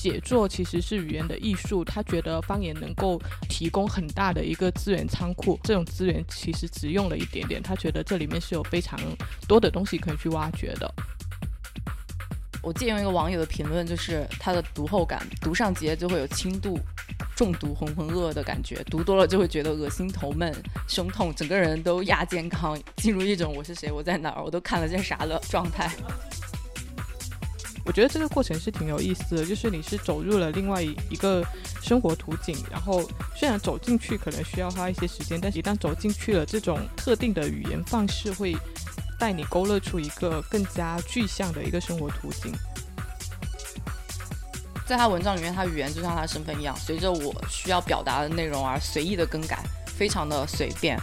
写作其实是语言的艺术，他觉得方言能够提供很大的一个资源仓库，这种资源其实只用了一点点，他觉得这里面是有非常多的东西可以去挖掘的。我借用一个网友的评论，就是他的读后感，读上节就会有轻度中毒、浑浑噩噩的感觉，读多了就会觉得恶心、头闷、胸痛，整个人都亚健康，进入一种我是谁、我在哪儿、我都看了些啥的状态。我觉得这个过程是挺有意思的，就是你是走入了另外一个生活图景，然后虽然走进去可能需要花一些时间，但是一旦走进去了，这种特定的语言方式会。带你勾勒出一个更加具象的一个生活图景。在他文章里面，他语言就像他身份一样，随着我需要表达的内容而随意的更改，非常的随便。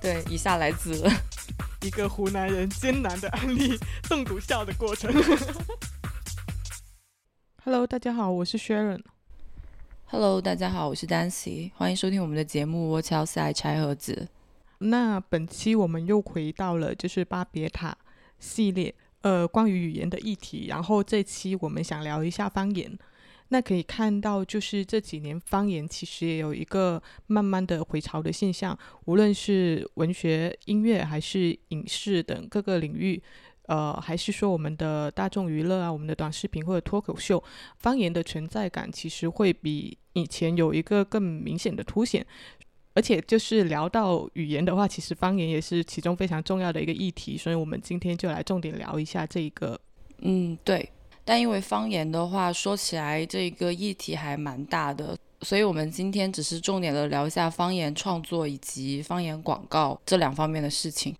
对，以下来自一个湖南人艰难的案例诵读笑的过程。Hello，大家好，我是 Sharon。Hello，大家好，我是 Dancy，欢迎收听我们的节目《我敲塞拆盒子》。那本期我们又回到了就是巴别塔系列，呃，关于语言的议题。然后这期我们想聊一下方言。那可以看到，就是这几年方言其实也有一个慢慢的回潮的现象，无论是文学、音乐还是影视等各个领域，呃，还是说我们的大众娱乐啊，我们的短视频或者脱口秀，方言的存在感其实会比以前有一个更明显的凸显。而且就是聊到语言的话，其实方言也是其中非常重要的一个议题，所以我们今天就来重点聊一下这一个。嗯，对。但因为方言的话，说起来这个议题还蛮大的，所以我们今天只是重点的聊一下方言创作以及方言广告这两方面的事情。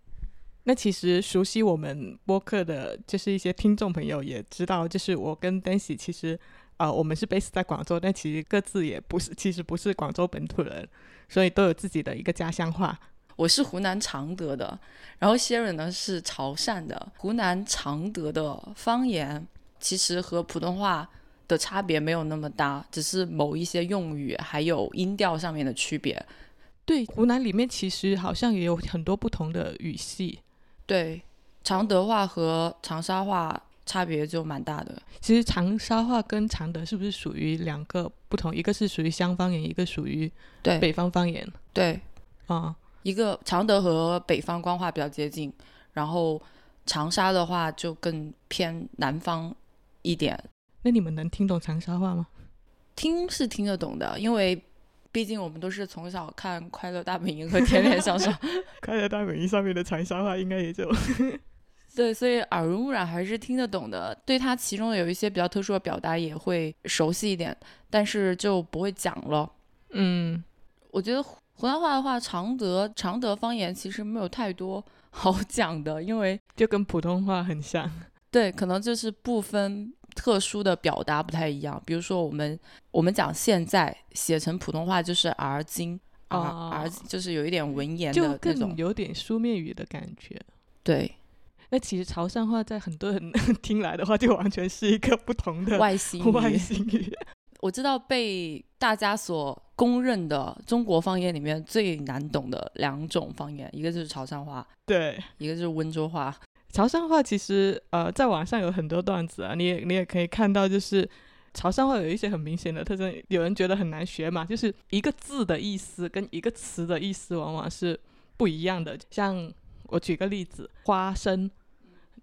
那其实熟悉我们播客的，就是一些听众朋友也知道，就是我跟丹喜其实，啊，我们是 base 在广州，但其实各自也不是，其实不是广州本土人。所以都有自己的一个家乡话。我是湖南常德的，然后 Sharon 呢是潮汕的。湖南常德的方言其实和普通话的差别没有那么大，只是某一些用语还有音调上面的区别。对，湖南里面其实好像也有很多不同的语系。对，常德话和长沙话。差别就蛮大的。其实长沙话跟常德是不是属于两个不同？一个是属于湘方言，一个属于对北方方言。对，啊，一个常德和北方官话比较接近，然后长沙的话就更偏南方一点。那你们能听懂长沙话吗？听是听得懂的，因为毕竟我们都是从小看《快乐大本营》和《天天向上》，《快乐大本营》上面的长沙话应该也就。对，所以耳濡目染还是听得懂的。对它其中有一些比较特殊的表达也会熟悉一点，但是就不会讲了。嗯，我觉得湖南话的话，常德常德方言其实没有太多好讲的，因为就跟普通话很像。对，可能就是不分特殊的表达不太一样。比如说我们我们讲现在写成普通话就是而今，而而就是有一点文言的那种，有点书面语的感觉。对。那其实潮汕话在很多人 听来的话，就完全是一个不同的外星外星语。我知道被大家所公认的中国方言里面最难懂的两种方言，一个就是潮汕话，对，一个就是温州话。潮汕话其实呃，在网上有很多段子啊，你也你也可以看到，就是潮汕话有一些很明显的特征，有人觉得很难学嘛，就是一个字的意思跟一个词的意思往往是不一样的，像。我举个例子，花生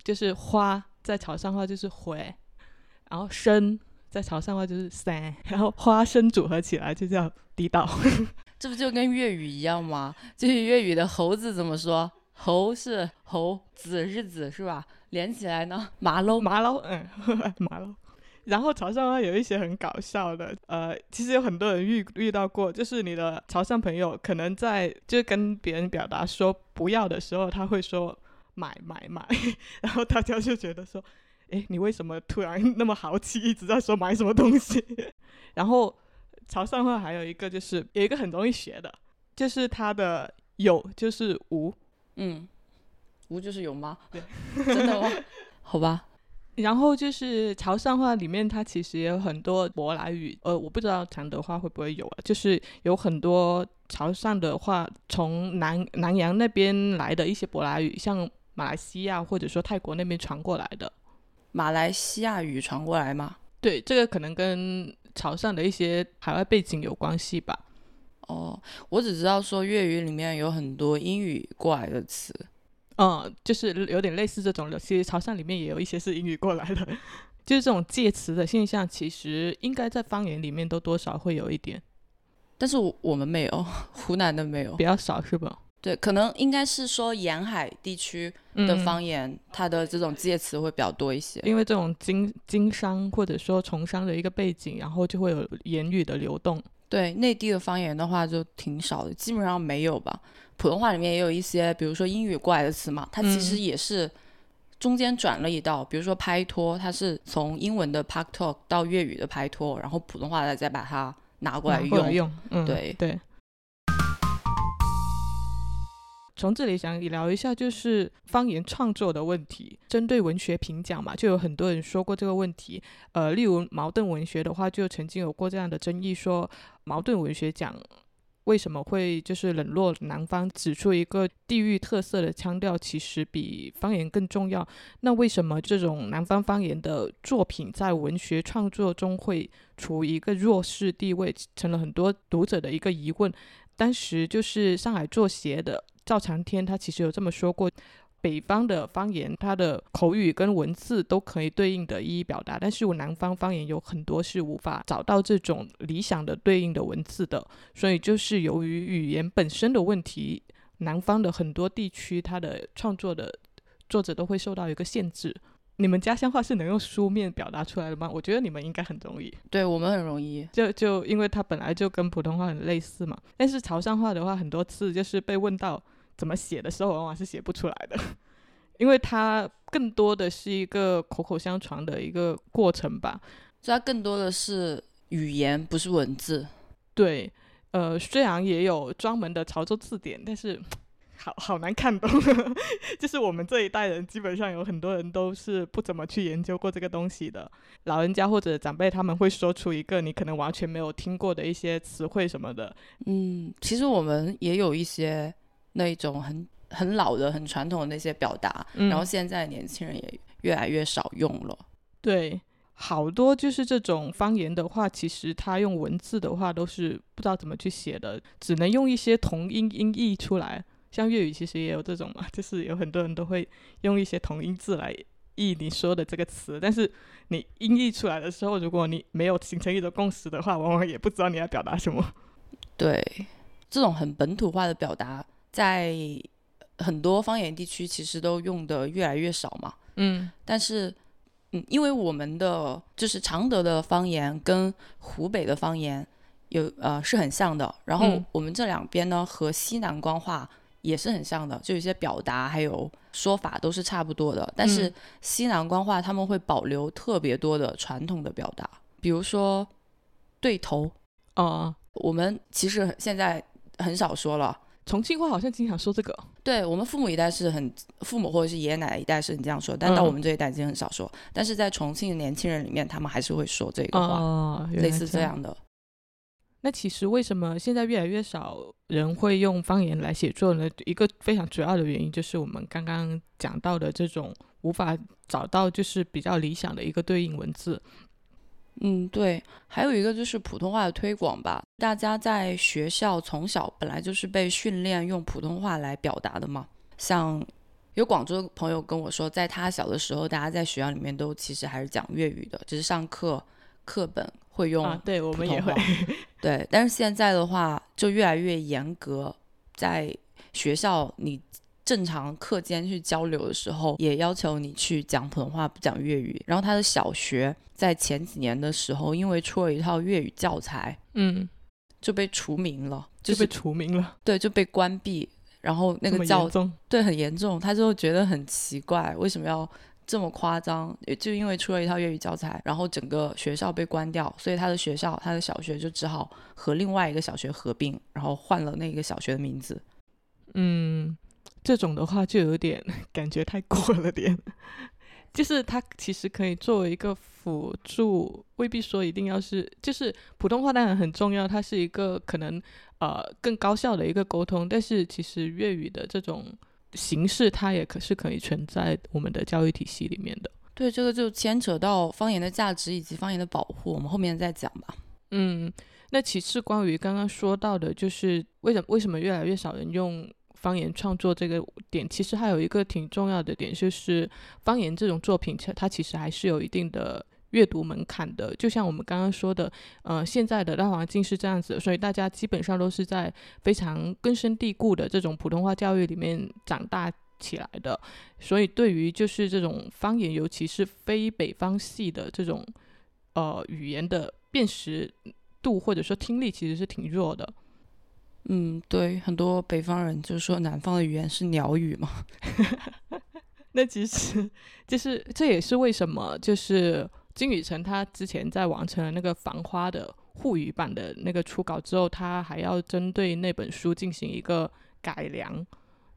就是花，在潮汕话就是回，然后生在潮汕话就是三，然后花生组合起来就叫地道。这不就跟粤语一样吗？就是粤语的猴子怎么说？猴是猴，子是子，是吧？连起来呢？麻喽麻喽，嗯，麻喽。然后潮汕话有一些很搞笑的，呃，其实有很多人遇遇到过，就是你的潮汕朋友可能在就跟别人表达说不要的时候，他会说买买买，然后大家就觉得说，哎，你为什么突然那么豪气，一直在说买什么东西？然后潮汕话还有一个就是有一个很容易学的，就是它的有就是无，嗯，无就是有吗？对，真的吗？好吧。然后就是潮汕话里面，它其实也有很多舶来语，呃，我不知道常德话会不会有啊。就是有很多潮汕的话，从南南洋那边来的一些舶来语，像马来西亚或者说泰国那边传过来的。马来西亚语传过来吗？对，这个可能跟潮汕的一些海外背景有关系吧。哦，我只知道说粤语里面有很多英语过来的词，嗯，就是有点类似这种的。其实潮汕里面也有一些是英语过来的，就是这种借词的现象，其实应该在方言里面都多少会有一点，但是我我们没有，湖南的没有比。较少是吧？对，可能应该是说沿海地区的嗯方言，它的这种介词会比较多一些。因为这种经经商或者说从商的一个背景，然后就会有言语的流动。对内地的方言的话就挺少的，基本上没有吧。普通话里面也有一些，比如说英语过来的词嘛，它其实嗯也是中间转了一道，比如说拍拖，它是从英文的 park talk 到粤语的拍拖，然后普通话的再把它拿过来用。来用，嗯，对对。从这里想聊一下，就是方言创作的问题。针对文学评奖嘛，就有很多人说过这个问题。呃，例如茅盾文学的话，就曾经有过这样的争议，说茅盾文学奖为什么会就是冷落南方，指出一个地域特色的腔调，其实比方言更重要。那为什么这种南方方言的作品在文学创作中会处于一个弱势地位，成了很多读者的一个疑问。当时就是上海作协的赵长天，他其实有这么说过。北方的方言，它的口语跟文字都可以对应的一一表达，但是我南方方言有很多是无法找到这种理想的对应的文字的，所以就是由于语言本身的问题，南方的很多地区它的创作的作者都会受到一个限制。你们家乡话是能用书面表达出来的吗？我觉得你们应该很容易。对我们很容易。就就因为它本来就跟普通话很类似嘛。但是潮汕话的话，很多次就是被问到怎么写的时候，往往是写不出来的，因为它更多的是一个口口相传的一个过程吧。所以它更多的是语言，不是文字。对，呃，虽然也有专门的潮州字典，但是好好难看懂。就是我们这一代人，基本上有很多人都是不怎么去研究过这个东西的。老人家或者长辈他们会说出一个你可能完全没有听过的一些词汇什么的。嗯，其实我们也有一些那一种很很老的、很传统的那些表达，嗯然后现在年轻人也越来越少用了。对，好多就是这种方言的话，其实他用文字的话都是不知道怎么去写的，只能用一些同音音译出来。像粤语其实也有这种嘛，就是有很多人都会用一些同音字来译你说的这个词，但是你音译出来的时候，如果你没有形成一种共识的话，往往也不知道你要表达什么。对，这种很本土化的表达，在很多方言地区其实都用的越来越少嘛。嗯但是，嗯，因为我们的就是常德的方言跟湖北的方言有呃是很像的，然后嗯我们这两边呢和西南官话也是很像的，就有些表达还有说法都是差不多的。但是嗯西南官话他们会保留特别多的传统的表达，比如说对头，哦、我们其实现在很少说了。重庆话好像经常说这个。对我们父母一代是很父母或者是爷爷奶奶一代是很这样说，但到嗯我们这一代已经很少说。但是在重庆的年轻人里面，他们还是会说这个话，哦，类似这。样的。那其实为什么现在越来越少人会用方言来写作呢？一个非常主要的原因就是我们刚刚讲到的这种无法找到就是比较理想的一个对应文字。嗯，对。还有一个就是普通话的推广吧，大家在学校从小本来就是被训练用普通话来表达的嘛。像有广州的朋友跟我说，在他小的时候，大家在学校里面都其实还是讲粤语的，只是上课课本会用啊，对，我们也会。对，但是现在的话就越来越严格，在学校你正常课间去交流的时候，也要求你去讲普通话，不讲粤语。然后他的小学在前几年的时候，因为出了一套粤语教材，嗯，就被除名了，就被就是除名了。对就被关闭。然后那个教严重，对很严重，他就觉得很奇怪，为什么要这么夸张？就因为出了一套粤语教材，然后整个学校被关掉，所以他的学校，他的小学就只好和另外一个小学合并，然后换了那个小学的名字。嗯，这种的话就有点 感觉太过了点。就是它其实可以作为一个辅助，未必说一定要是，就是普通话当然很重要，它是一个可能呃更高效的一个沟通，但是其实粤语的这种形式，它也可是可以存在我们的教育体系里面的。对，这个就牵扯到方言的价值以及方言的保护，我们后面再讲吧。嗯，那其次关于刚刚说到的，就是为什么为什么越来越少人用方言创作这个点，其实还有一个挺重要的点，就是方言这种作品，它其实还是有一定的阅读门槛的。就像我们刚刚说的，呃，现在的大环境是这样子，所以大家基本上都是在非常根深蒂固的这种普通话教育里面长大。起来的，所以对于就是这种方言，尤其是非北方系的这种呃语言的辨识度或者说听力，其实是挺弱的。嗯，对，很多北方人就是说南方的语言是鸟语嘛。那其实就是这也是为什么就是金宇澄他之前在完成了那个《繁花》的沪语版的那个初稿之后，他还要针对那本书进行一个改良。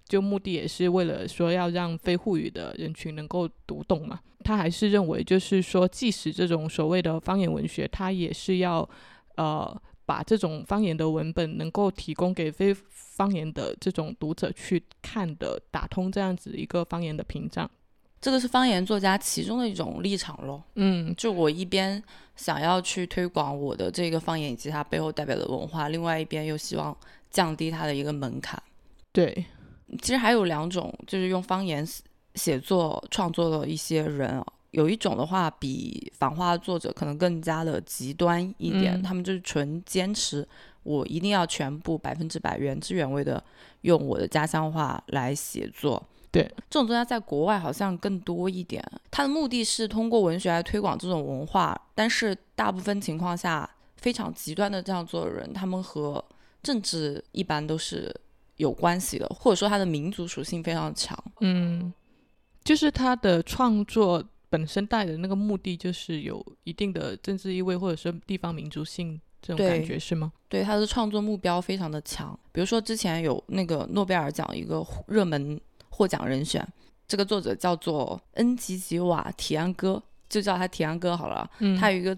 就目的也是为了说要让非沪语的人群能够读懂嘛。他还是认为，就是说，即使这种所谓的方言文学，他也是要，呃，把这种方言的文本能够提供给非方言的这种读者去看的，打通这样子一个方言的屏障。这个是方言作家其中的一种立场咯。嗯，就我一边想要去推广我的这个方言以及它背后代表的文化，另外一边又希望降低它的一个门槛。对。其实还有两种，就是用方言写作创作的一些人，有一种的话比反话作者可能更加的极端一点，他们就是纯坚持，我一定要全部百分之百原汁原味的用我的家乡话来写作。对，这种作家在国外好像更多一点，他的目的是通过文学来推广这种文化，但是大部分情况下，非常极端的这样做的人，他们和政治一般都是。有关系的，或者说他的民族属性非常强。嗯，就是他的创作本身带的那个目的，就是有一定的政治意味，或者说地方民族性这种感觉，是吗？对，他的创作目标非常的强。比如说之前有那个诺贝尔奖一个热门获奖人选，这个作者叫做恩吉吉瓦提安哥，就叫他提安哥好了。嗯，他有一个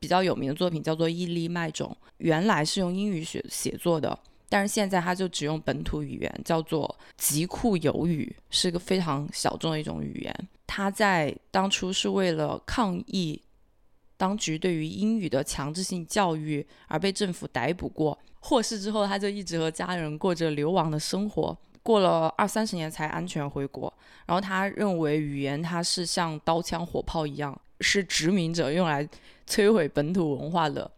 比较有名的作品叫做《伊犁麦种》，原来是用英语写写作的。但是现在他就只用本土语言，叫做极库有语，是个非常小众的一种语言。他在当初是为了抗议当局对于英语的强制性教育而被政府逮捕过，获释之后他就一直和家人过着流亡的生活，过了二三十年才安全回国。然后他认为语言它是像刀枪火炮一样，是殖民者用来摧毁本土文化的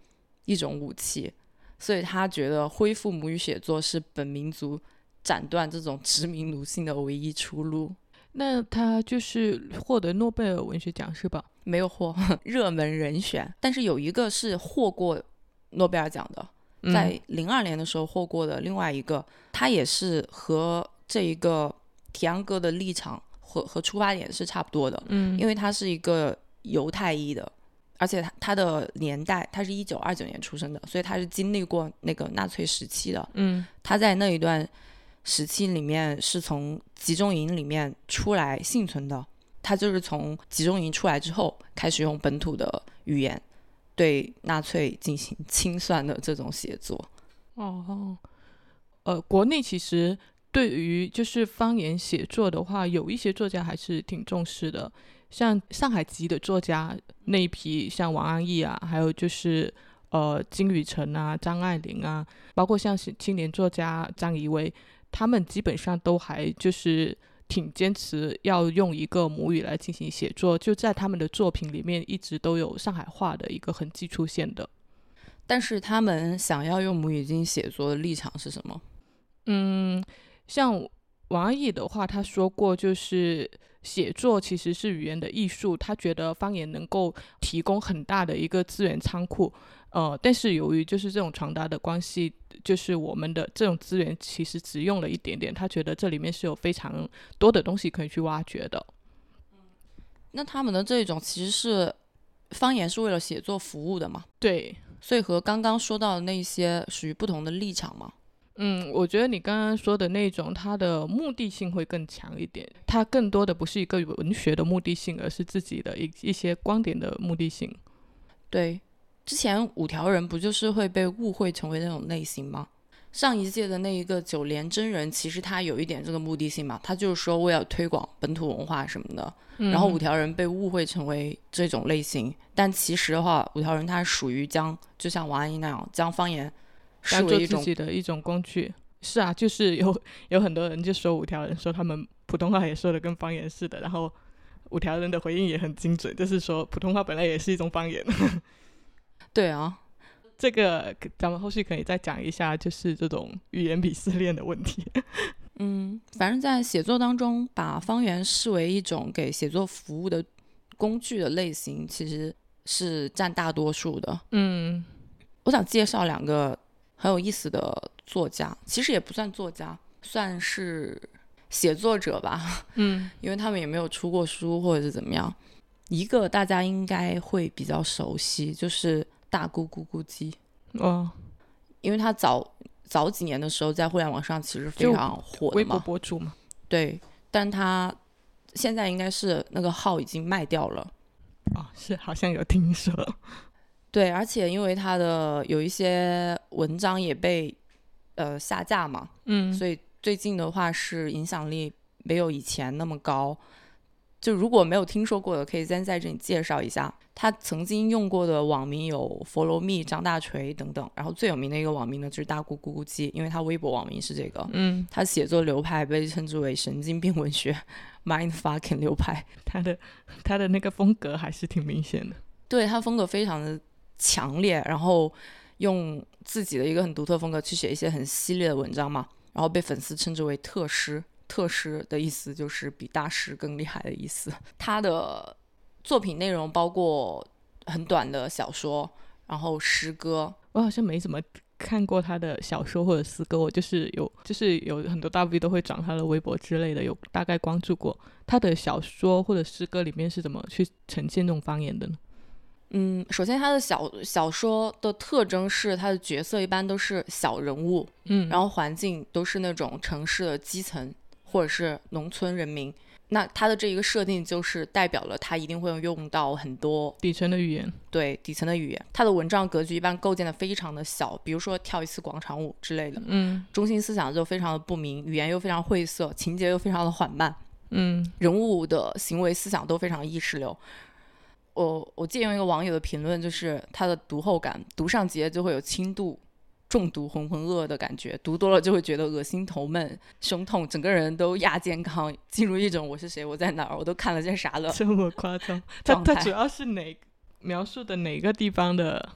一种武器。所以他觉得恢复母语写作是本民族斩断这种殖民奴性的唯一出路。那他就是获得诺贝尔文学奖是吧？没有获 热门人选，但是有一个是获过诺贝尔奖的，在零二年的时候获过的另外一个，他也是和这一个提安哥的立场和和出发点是差不多的。嗯，因为他是一个犹太裔的。而且他他的年代，他是一九二九年出生的，所以他是经历过那个纳粹时期的。嗯，他在那一段时期里面是从集中营里面出来幸存的。他就是从集中营出来之后，开始用本土的语言对纳粹进行 清算的这种写作。哦，呃，国内其实对于就是方言写作的话，有一些作家还是挺重视的。像上海籍的作家那一批，像王安忆啊，还有就是呃金宇澄啊、张爱玲啊，包括像青年作家张怡薇，他们基本上都还就是挺坚持要用一个母语来进行写作，就在他们的作品里面一直都有上海话的一个痕迹出现的。但是他们想要用母语进行写作的立场是什么？嗯，像王安忆的话，他说过就是。写作其实是语言的艺术，他觉得方言能够提供很大的一个资源仓库，呃，但是由于就是这种传达的关系，就是我们的这种资源其实只用了一点点，他觉得这里面是有非常多的东西可以去挖掘的。那他们的这种其实是方言是为了写作服务的嘛？对，所以和刚刚说到的那些属于不同的立场嘛？嗯，我觉得你刚刚说的那种，它的目的性会更强一点。它更多的不是一个文学的目的性，而是自己的一一些观点的目的性。对，之前五条人不就是会被误会成为那种类型吗？上一届的那一个九连真人，其实他有一点这个目的性嘛，他就是说为了推广本土文化什么的。嗯然后五条人被误会成为这种类型，但其实的话，五条人他属于将就像王阿姨那样，将方言视当做自为一种己的一种工具。是啊，就是有有很多人就说五条人说他们普通话也说的跟方言似的，然后五条人的回应也很精准，就是说普通话本来也是一种方言。对啊，这个咱们后续可以再讲一下，就是这种语言鄙视链的问题。嗯，反正在写作当中，把方言视为一种给写作服务的工具的类型，其实是占大多数的。嗯我想介绍两个很有意思的作家，其实也不算作家，算是写作者吧，嗯 因为他们也没有出过书或者是怎么样。一个大家应该会比较熟悉，就是大姑咕咕鸡，哦，因为他早早几年的时候在互联网上其实非常火的微博，博主嘛。对，但他现在应该是那个号已经卖掉了。哦，是好像有听说。对，而且因为他的有一些文章也被呃下架嘛，嗯所以最近的话是影响力没有以前那么高。就如果没有听说过的，可以先在这里介绍一下。他曾经用过的网名有 “follow me”、张大锤等等，然后最有名的一个网名呢就是大姑咕咕鸡，因为他微博网名是这个。嗯，他写作流派被称之为神经病文学 （mind fucking 流派）。他的他的那个风格还是挺明显的。对他风格非常的强烈，然后用自己的一个很独特风格去写一些很犀利的文章嘛，然后被粉丝称之为特师。特师的意思就是比大师更厉害的意思。他的作品内容包括很短的小说，然后诗歌。我好像没怎么看过他的小说或者诗歌，我就是有就是有很多大 V 都会转他的微博之类的，有大概关注过他的小说或者诗歌里面是怎么去呈现这种方言的呢？嗯，首先他的小小说的特征是他的角色一般都是小人物，嗯然后环境都是那种城市的基层或者是农村人民。那他的这一个设定就是代表了他一定会用到很多底层的语言，对底层的语言。他的文章格局一般构建的非常的小，比如说跳一次广场舞之类的，嗯中心思想就非常的不明，语言又非常晦涩，情节又非常的缓慢，嗯人物的行为思想都非常意识流。我我借用一个网友的评论，就是他的读后感，读上几页就会有轻度中毒、浑浑噩噩的感觉，读多了就会觉得恶心、头闷、胸痛，整个人都亚健康，进入一种我是谁、我在哪儿，我都看了些啥了。这么夸张？他他主要是哪描述的哪个地方的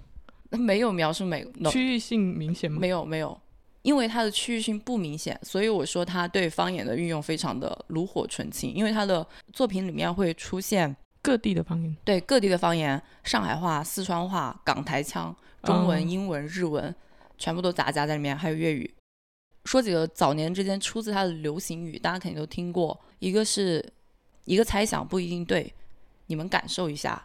没有描述每 no, 区域性明显吗？没有没有，因为它的区域性不明显，所以我说他对方言的运用非常的炉火纯青，因为他的作品里面会出现各地的方言，对各地的方言，上海话、四川话、港台腔、中文、哦英文、日文，全部都杂夹在里面，还有粤语。说几个早年之间出自他的流行语，大家肯定都听过。一个是一个猜想不一定对，你们感受一下。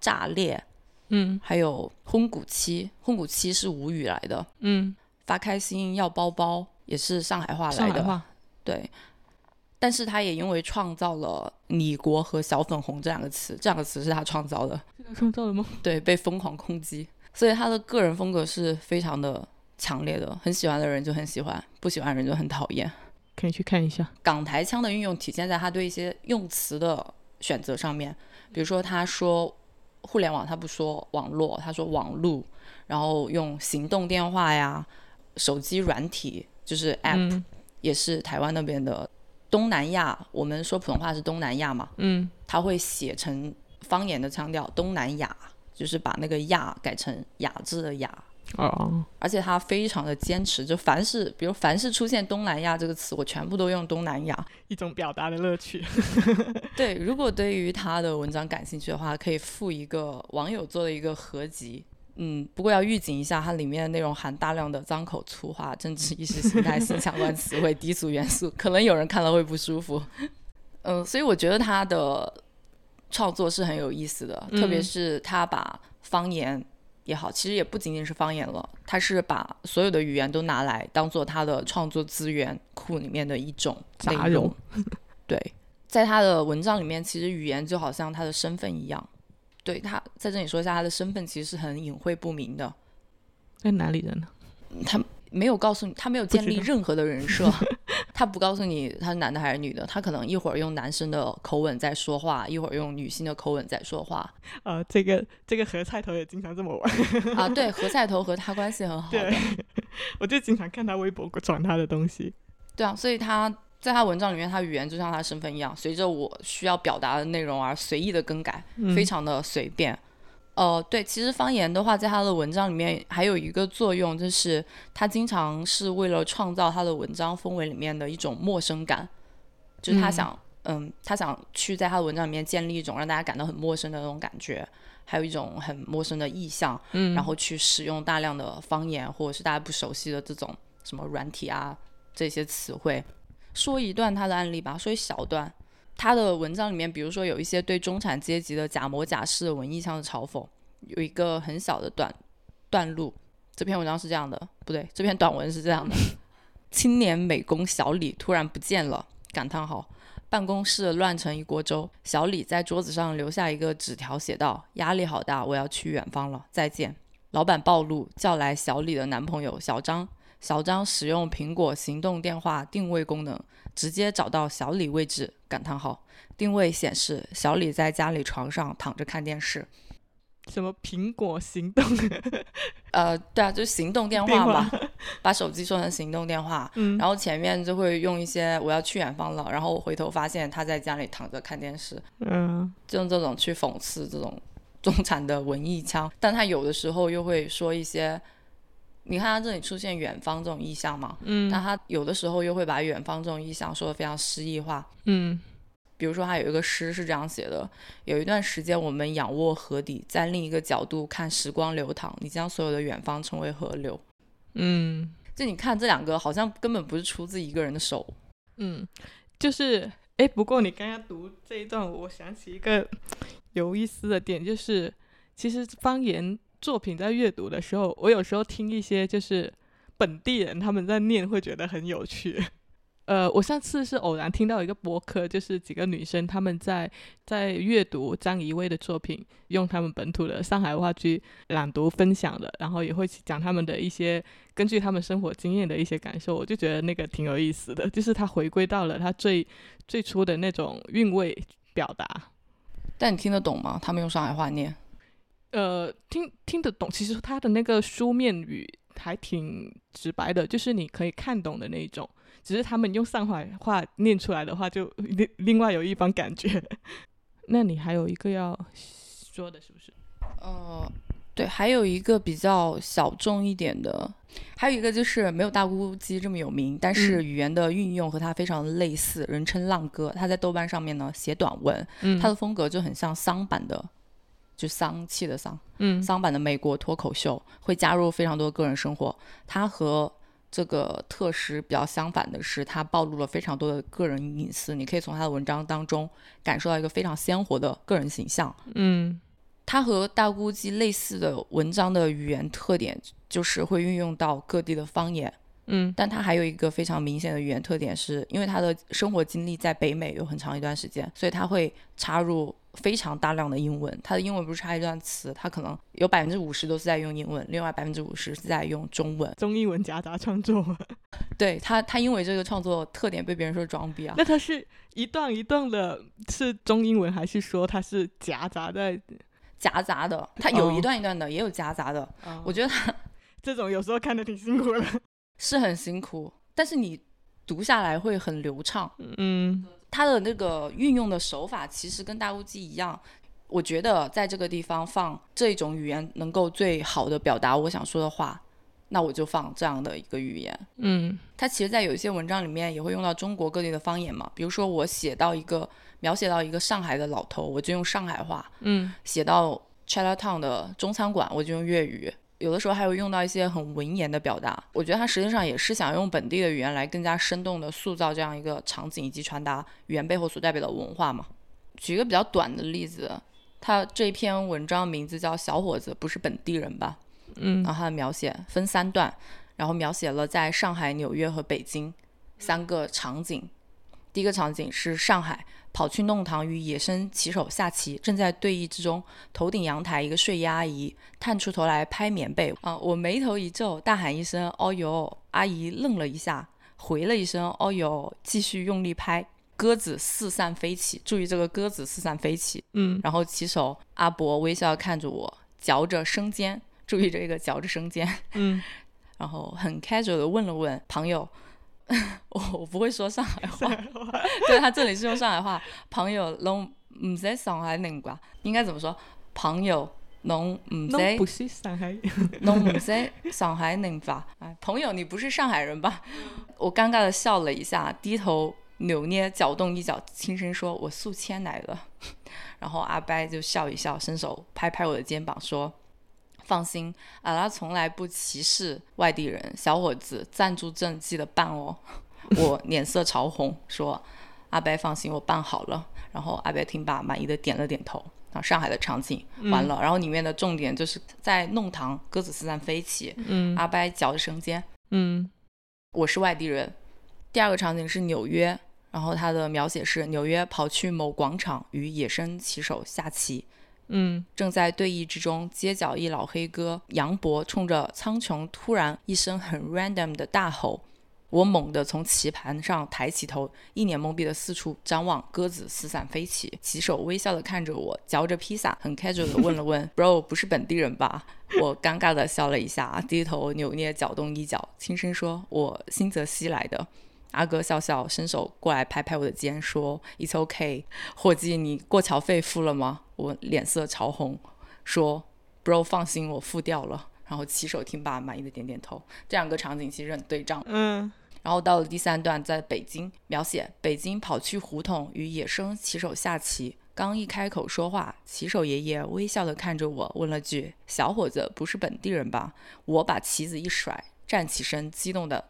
炸裂，嗯还有烘骨期，烘骨期是吴语来的。嗯，发开心要包包也是上海话来的，上海话，对。但是他也因为创造了“你国”和“小粉红”这两个词，这两个词是他创造的，这个创造了吗？对，被疯狂攻击，所以他的个人风格是非常的强烈的，很喜欢的人就很喜欢，不喜欢的人就很讨厌。可以去看一下。港台腔的运用体现在他对一些用词的选择上面，比如说他说互联网，他不说网络，他说网路，然后用行动电话呀、手机软体，就是 app，、嗯也是台湾那边的东南亚，我们说普通话是东南亚嘛，嗯他会写成方言的腔调，东南亚，就是把那个亚改成雅致的雅。哦，而且他非常的坚持，就凡是比如凡是出现东南亚这个词，我全部都用东南亚。一种表达的乐趣。对，如果对于他的文章感兴趣的话，可以附一个网友做的一个合集。嗯，不过要预警一下，它里面的内容含大量的脏口、粗话、政治意识形态、性相关词汇、低俗元素，可能有人看了会不舒服。嗯，所以我觉得他的创作是很有意思的，特别嗯是他把方言也好，其实也不仅仅是方言了，他是把所有的语言都拿来当做他的创作资源库里面的一种内杂容糅。对，在他的文章里面，其实语言就好像他的身份一样。对他在这里说一下，他的身份其实是很隐晦不明的。在哪里人呢？他没有告诉你，他没有建立任何的人设，他不告诉你他是男的还是女的，他可能一会儿用男生的口吻在说话，一会儿用女性的口吻在说话。啊，这个这个何菜头也经常这么玩啊，对，何菜头和他关系很好。对，我就经常看他微博转他的东西。对啊，所以他在他文章里面，他语言就像他身份一样，随着我需要表达的内容而随意的更改，非常的随便。呃，对，其实方言的话，在他的文章里面还有一个作用，就是他经常是为了创造他的文章氛围里面的一种陌生感，就是他想，嗯，他想去在他的文章里面建立一种让大家感到很陌生的那种感觉，还有一种很陌生的意象，嗯，然后去使用大量的方言或者是大家不熟悉的这种什么软体啊这些词汇，说一段他的案例吧，说一小段。他的文章里面，比如说有一些对中产阶级的假模假式文艺腔的嘲讽，有一个很小的段段落。这篇文章是这样的，不对，这篇短文是这样的：青年美工小李突然不见了，感叹号！办公室乱成一锅粥。小李在桌子上留下一个纸条，写道：“压力好大，我要去远方了，再见。”老板暴露，叫来小李的男朋友小张。小张使用苹果行动电话定位功能，直接找到小李位置。感叹号！定位显示小李在家里床上躺着看电视。什么苹果行动？呃，对啊，就是行动电话嘛，把手机说成行动电话。嗯。然后前面就会用一些“我要去远方了”，然后我回头发现他在家里躺着看电视。嗯。就用这种去讽刺这种中产的文艺腔，但他有的时候又会说一些。你看他这里出现远方这种意象嘛，嗯，那他有的时候又会把远方这种意象说的非常诗意化，嗯，比如说他有一个诗是这样写的：有一段时间我们仰卧河底，在另一个角度看时光流淌，你将所有的远方称为河流，嗯，就你看这两个好像根本不是出自一个人的手，嗯，就是，哎，不过你刚刚读这一段，我想起一个有意思的点，就是其实方言。作品在阅读的时候，我有时候听一些就是本地人他们在念，会觉得很有趣。呃，我上次是偶然听到一个博客，就是几个女生他们在在阅读张怡薇的作品，用他们本土的上海话去朗读分享的，然后也会讲他们的一些根据他们生活经验的一些感受，我就觉得那个挺有意思的，就是他回归到了他最 最初的那种韵味表达。但你听得懂吗？他们用上海话念？呃，听听得懂，其实他的那个书面语还挺直白的，就是你可以看懂的那种。只是他们用上海话念出来的话，就另另外有一番感觉。那你还有一个要说的，是不是？呃，对，还有一个比较小众一点的，还有一个就是没有大姑鸡这么有名，但是语言的运用和它非常类似，人称浪哥。他在豆瓣上面呢写短文，他的风格就很像桑版的。就丧气的丧，嗯，丧版的美国脱口秀会加入非常多个人生活。它和这个特使比较相反的是，它暴露了非常多的个人隐私。你可以从他的文章当中感受到一个非常鲜活的个人形象。嗯，它和大姑鸡类似的文章的语言特点就是会运用到各地的方言。嗯，但他还有一个非常明显的语言特点，是因为他的生活经历在北美有很长一段时间，所以他会插入。非常大量的英文，他的英文不是差一段词，他可能有百分之五十都是在用英文，另外百分之五十是在用中文，中英文夹杂创作。对他，他因为这个创作特点被别人说装逼啊。那他是一段一段的，是中英文还是说他是夹杂在 夹杂的？他有一段一段的，也有夹杂的。我觉得他这种有时候看的挺辛苦的，是很辛苦，但是你读下来会很流畅。嗯。它的那个运用的手法其实跟大乌鸡一样，我觉得在这个地方放这种语言能够最好的表达我想说的话，那我就放这样的一个语言。嗯，它其实，在有一些文章里面也会用到中国各地的方言嘛，比如说我写到一个描写到一个上海的老头，我就用上海话。嗯，写到 Chinatown 的中餐馆，我就用粤语。有的时候还会用到一些很文言的表达，我觉得他实际上也是想用本地的语言来更加生动的塑造这样一个场景，以及传达语言背后所代表的文化嘛。举一个比较短的例子，他这篇文章名字叫《小伙子不是本地人吧》，嗯，然后他的描写分三段，然后描写了在上海、纽约和北京三个场景。第一个场景是上海，跑去弄堂与野生棋手下棋，正在对弈之中。头顶阳台，一个睡衣阿姨探出头来拍棉被。啊，我眉头一皱，大喊一声“哦哟”，阿姨愣了一下，回了一声“哦哟”，继续用力拍。鸽子四散飞起，注意这个鸽子四散飞起。嗯，然后棋手阿伯微笑看着我，嚼着生煎，注意这个嚼着生煎。嗯，然后很 casual 的问了问朋友。我我不会说上海话，对他这里是用上海话。朋友，侬唔在上海人吧？应该怎么说？朋友，侬唔在？不是上海，侬唔在上海人吧？哎，朋友，你不是上海人吧？我尴尬的笑了一下，低头扭捏搅动一角，轻声说：“我宿迁来了。”然后阿伯就笑一笑，伸手拍拍我的肩膀说。放心，阿拉从来不歧视外地人。小伙子，暂住证记得办哦。我脸色潮红，说：“阿伯放心，我办好了。”然后阿伯听罢，满意的点了点头。啊，上海的场景完了，然后里面的重点就是在弄堂，鸽子四散飞起。嗯，阿伯嚼着生煎。嗯，我是外地人。第二个场景是纽约，然后他的描写是纽约跑去某广场与野生棋手下棋。嗯，正在对弈之中，街角一老黑哥杨博冲着苍穹突然一声很 random 的大吼，我猛地从棋盘上抬起头，一脸懵逼的四处张望，鸽子四散飞起，棋手微笑的看着我，嚼着披萨，很 casual 的问了问，bro 不是本地人吧？我尴尬的笑了一下，低头扭捏搅动衣角，轻声说，我新泽西来的。阿哥笑笑，伸手过来拍拍我的肩，说：“It's okay，伙计，你过桥费付了吗？”我脸色潮红，说：“Bro，放心，我付掉了。”然后骑手听罢，满意的点点头。这两个场景其实很对仗。嗯。然后到了第三段，在北京描写北京跑去胡同与野生骑手下棋，刚一开口说话，骑手爷爷微笑的看着我，问了句：“小伙子，不是本地人吧？”我把棋子一甩，站起身，激动的。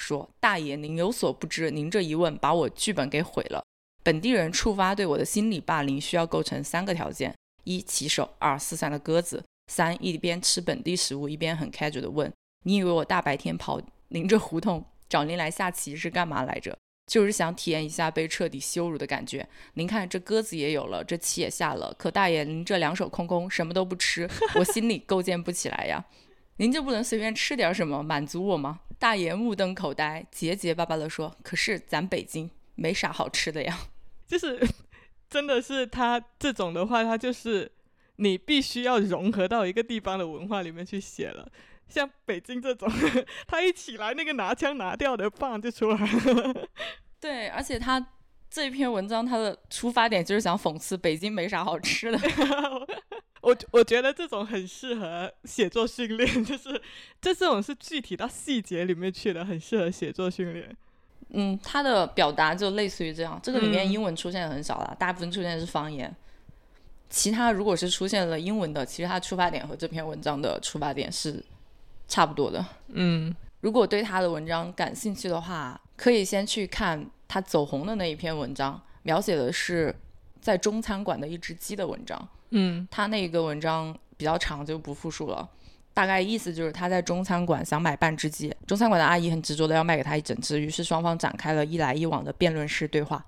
说大爷，您有所不知，您这一问把我剧本给毁了。本地人触发对我的心理霸凌，需要构成三个条件：一骑手；二四散的鸽子；三一边吃本地食物一边很 casual 的问：“你以为我大白天跑您这胡同找您来下棋是干嘛来着？就是想体验一下被彻底羞辱的感觉。您看这鸽子也有了，这棋也下了，可大爷您这两手空空，什么都不吃，我心里构建不起来呀。您就不能随便吃点什么满足我吗？”大爷目瞪口呆，结结巴巴地说：“可是咱北京没啥好吃的呀。”就是，真的是他这种的话，他就是你必须要融合到一个地方的文化里面去写了。像北京这种，他一起来那个拿枪拿掉的棒就出来了。对，而且他这篇文章他的出发点就是想讽刺北京没啥好吃的。我我觉得这种很适合写作训练，就是这这种是具体到细节里面去的，很适合写作训练。嗯，他的表达就类似于这样，这个里面英文出现的很少了，大部分出现的是方言。其他如果是出现了英文的，其实他出发点和这篇文章的出发点是差不多的。嗯，如果对他的文章感兴趣的话，可以先去看他走红的那一篇文章，描写的是在中餐馆的一只鸡的文章。嗯，他那个文章比较长，就不复述了。大概意思就是他在中餐馆想买半只鸡，中餐馆的阿姨很执着的要卖给他一整只，于是双方展开了一来一往的辩论式对话。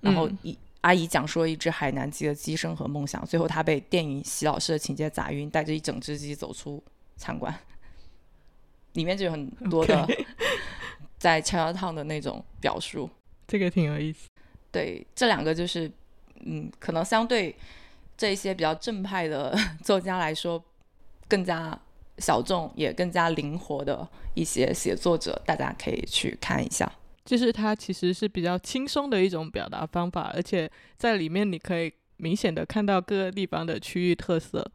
然后一阿姨讲述了一只海南鸡的鸡生和梦想，最后他被电影洗脑式的情节砸晕，带着一整只鸡走出餐馆。里面就有很多的在悄悄烫的那种表述，这个挺有意思。对，这两个就是嗯，可能相对。这一些比较正派的 作家来说，更加小众也更加灵活的一些写作者，大家可以去看一下。就是它其实是比较轻松的一种表达方法，而且在里面你可以明显的看到各个地方的区域特色。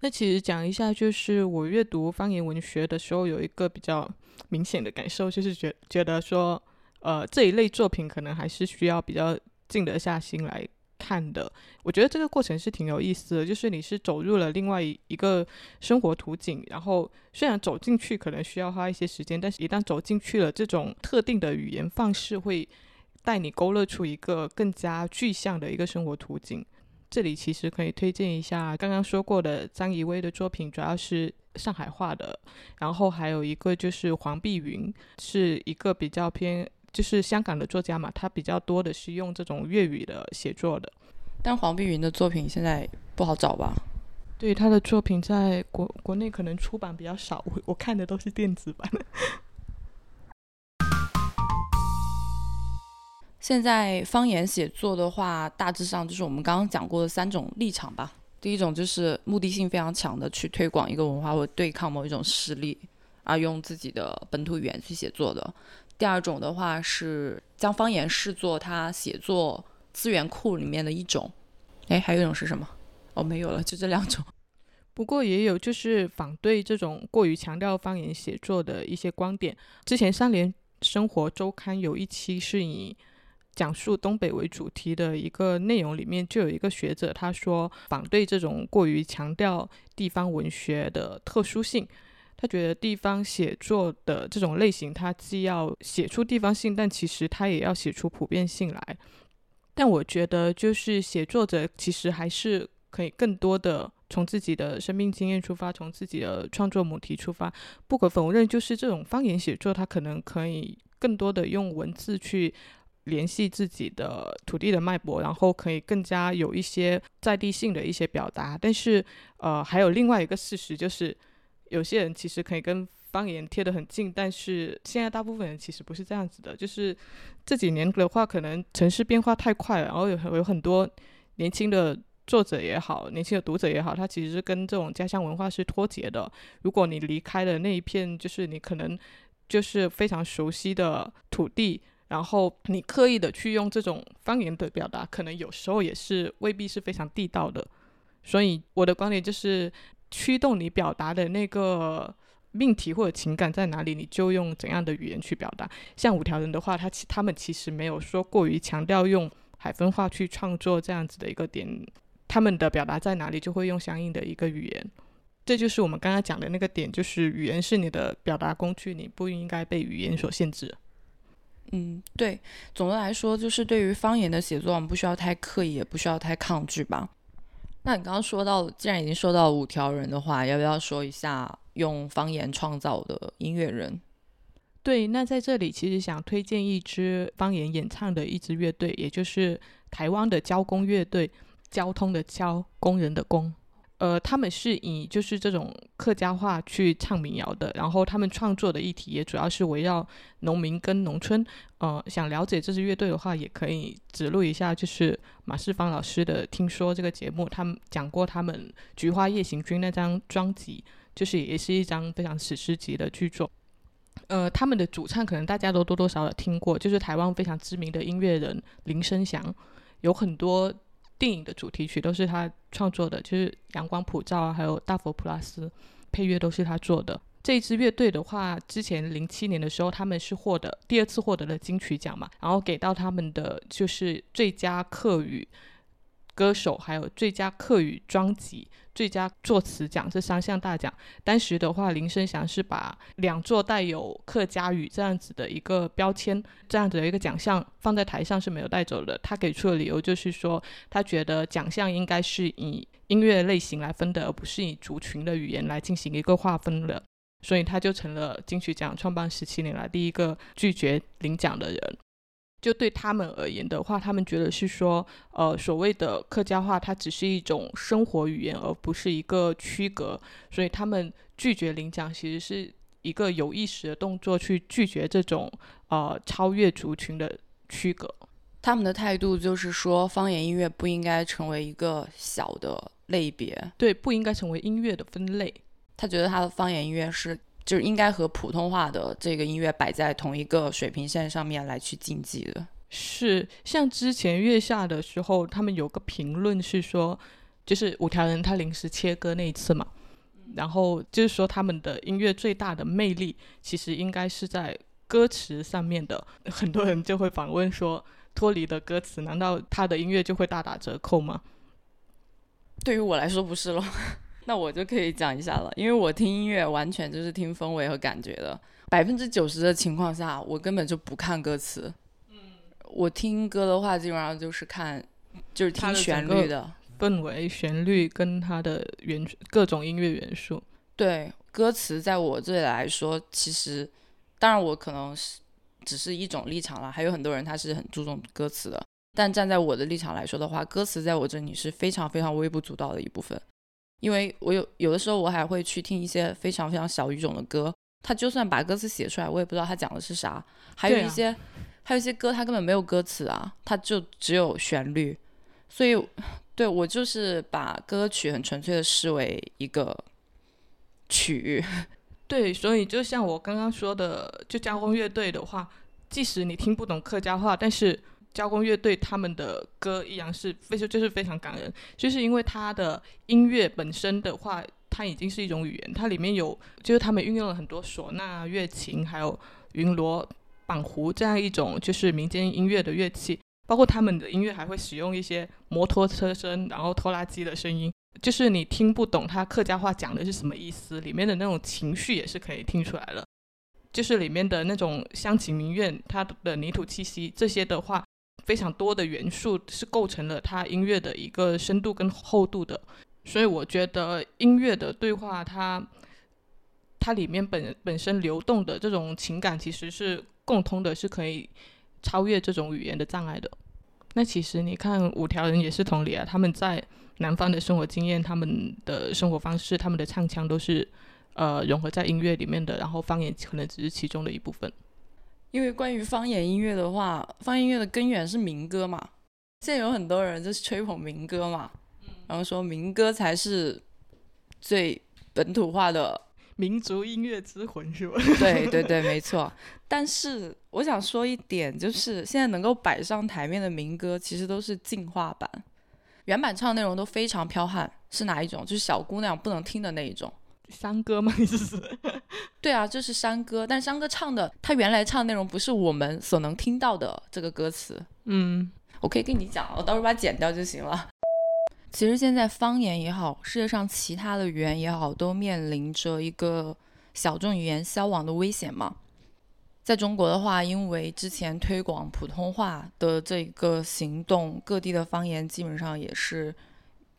那其实讲一下，就是我阅读方言文学的时候，有一个比较明显的感受，就是觉觉得说，呃，这一类作品可能还是需要比较静得下心来。看的，我觉得这个过程是挺有意思的，就是你是走入了另外一个生活图景，然后虽然走进去可能需要花一些时间，但是一旦走进去了，这种特定的语言方式会带你勾勒出一个更加具象的一个生活图景。这里其实可以推荐一下刚刚说过的张怡薇的作品，主要是上海话的，然后还有一个就是黄碧云，是一个比较偏。就是香港的作家嘛，他比较多的是用这种粤语的写作的。但黄碧云的作品现在不好找吧？对他的作品在国国内可能出版比较少，我我看的都是电子版。现在方言写作的话，大致上就是我们刚刚讲过的三种立场吧。第一种就是目的性非常强的去推广一个文化或对抗某一种势力，而用自己的本土语言去写作的。第二种的话是将方言视作他写作资源库里面的一种。哎，还有一种是什么？哦，没有了，就这两种。不过也有就是反对这种过于强调方言写作的一些观点。之前三联生活周刊有一期是以讲述东北为主题的一个内容，里面就有一个学者他说反对这种过于强调地方文学的特殊性。他觉得地方写作的这种类型，它既要写出地方性，但其实它也要写出普遍性来。但我觉得就是写作者其实还是。可以更多的从自己的生命经验出发，从自己的创作母题出发。不可否认，就是这种方言写作，它可能可以更多的用文字去联系自己的土地的脉搏，然后可以更加有一些在地性的一些表达。但是，呃，还有另外一个事实，就是有些人其实可以跟方言贴得很近，但是现在大部分人其实不是这样子的。就是这几年的话，可能城市变化太快了，然后有有很多年轻的。作者也好，年轻的读者也好，他其实是跟这种家乡文化是脱节的。如果你离开了那一片，就是你可能就是非常熟悉的土地，然后你刻意的去用这种方言的表达，可能有时候也是未必是非常地道的。所以我的观点就是，驱动你表达的那个命题或者情感在哪里，你就用怎样的语言去表达。像五条人的话，他其他们其实没有说过于强调用海分话去创作这样子的一个点。他们的表达在哪里，就会用相应的一个语言。这就是我们刚刚讲的那个点，就是语言是你的表达工具，你不应该被语言所限制。嗯，对。总的来说，就是对于方言的写作，我们不需要太刻意，也不需要太抗拒吧。那你刚刚说到，既然已经说到五条人的话，要不要说一下用方言创造的音乐人？对，那在这里其实想推荐一支方言演唱的一支乐队，也就是台湾的交工乐队。交通的交，工人的工，呃，他们是以就是这种客家话去唱民谣的，然后他们创作的议题也主要是围绕农民跟农村。呃，想了解这支乐队的话，也可以指路一下，就是马世芳老师的《听说》这个节目，他们讲过他们《菊花夜行军》那张专辑，就是也是一张非常史诗级的巨作。呃，他们的主唱可能大家都多多少少听过，就是台湾非常知名的音乐人林生祥，有很多。电影的主题曲都是他创作的，就是《阳光普照》啊，还有《大佛普拉斯》，配乐都是他做的。这支乐队的话，之前零七年的时候，他们是获得第二次获得了金曲奖嘛，然后给到他们的就是最佳客语。歌手还有最佳客语专辑、最佳作词奖这三项大奖。当时的话，林声祥是把两座带有客家语这样子的一个标签、这样子的一个奖项放在台上是没有带走的。他给出的理由就是说，他觉得奖项应该是以音乐类型来分的，而不是以族群的语言来进行一个划分的。所以他就成了金曲奖创办十七年来第一个拒绝领奖的人。就对他们而言的话，他们觉得是说，呃，所谓的客家话，它只是一种生活语言，而不是一个区隔。所以他们拒绝领奖，其实是一个有意识的动作，去拒绝这种呃超越族群的区隔。他们的态度就是说，方言音乐不应该成为一个小的类别，对，不应该成为音乐的分类。他觉得他的方言音乐是。就是应该和普通话的这个音乐摆在同一个水平线上面来去竞技的。是，像之前月下的时候，他们有个评论是说，就是五条人他临时切割那一次嘛，然后就是说他们的音乐最大的魅力其实应该是在歌词上面的。很多人就会反问说，脱离的歌词，难道他的音乐就会大打折扣吗？对于我来说，不是了。那我就可以讲一下了，因为我听音乐完全就是听氛围和感觉的。百分之九十的情况下，我根本就不看歌词。嗯，我听歌的话，基本上就是看，就是听旋律的氛围、旋律跟它的元各种音乐元素。对，歌词在我这里来说，其实当然我可能是只是一种立场了，还有很多人他是很注重歌词的。但站在我的立场来说的话，歌词在我这里是非常非常微不足道的一部分，因为我有有的时候我还会去听一些非常非常小语种的歌，他就算把歌词写出来，我也不知道他讲的是啥。还有一些，还有一些歌他根本没有歌词啊，他就只有旋律。所以，对我就是把歌曲很纯粹的视为一个曲。对，所以就像我刚刚说的，就加工乐队的话，即使你听不懂客家话，但是交工乐队他们的歌一样是非常就是非常感人，就是因为他的音乐本身的话，它已经是一种语言，它里面有就是他们运用了很多唢呐、乐琴，还有云锣、板胡这样一种就是民间音乐的乐器，包括他们的音乐还会使用一些摩托车声，然后拖拉机的声音，就是你听不懂他客家话讲的是什么意思，里面的那种情绪也是可以听出来了，就是里面的那种乡情民怨，它的泥土气息这些的话。非常多的元素是构成了它音乐的一个深度跟厚度的，所以我觉得音乐的对话，它它里面本本身流动的这种情感其实是共通的，是可以超越这种语言的障碍的。那其实你看五条人也是同理啊，他们在南方的生活经验、他们的生活方式、他们的唱腔都是呃融合在音乐里面的，然后方言可能只是其中的一部分。因为关于方言音乐的话，方言音乐的根源是民歌嘛。现在有很多人就是吹捧民歌嘛，然后说民歌才是最本土化的民族音乐之魂，是吧？对对对，没错。但是我想说一点，就是现在能够摆上台面的民歌，其实都是进化版，原版唱内容都非常剽悍。是哪一种？就是小姑娘不能听的那一种。山歌吗？你是是？对啊，就是山歌。但山歌唱的，他原来唱的内容不是我们所能听到的这个歌词。嗯，我可以跟你讲，我到时候把它剪掉就行了。其实现在方言也好，世界上其他的语言也好，都面临着一个小众语言消亡的危险嘛。在中国的话，因为之前推广普通话的这个行动，各地的方言基本上也是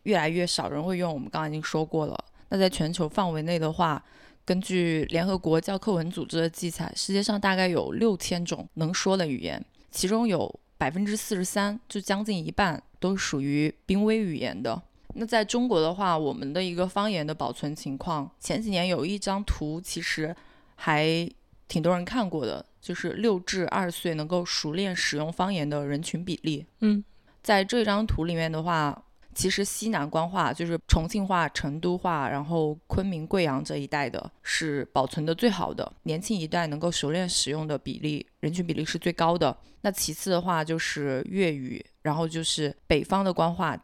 越来越少人会用。我们刚刚已经说过了。那在全球范围内的话，根据联合国教科文组织的记载，世界上大概有六千种能说的语言，其中有百分之四十三，就将近一半都属于濒危语言的。那在中国的话，我们的一个方言的保存情况，前几年有一张图，其实还挺多人看过的，就是六至二岁能够熟练使用方言的人群比例。嗯，在这张图里面的话。其实西南官话就是重庆话、成都话，然后昆明、贵阳这一带的是保存的最好的，年轻一代能够熟练使用的比例，人群比例是最高的。那其次的话就是粤语，然后就是北方的官话，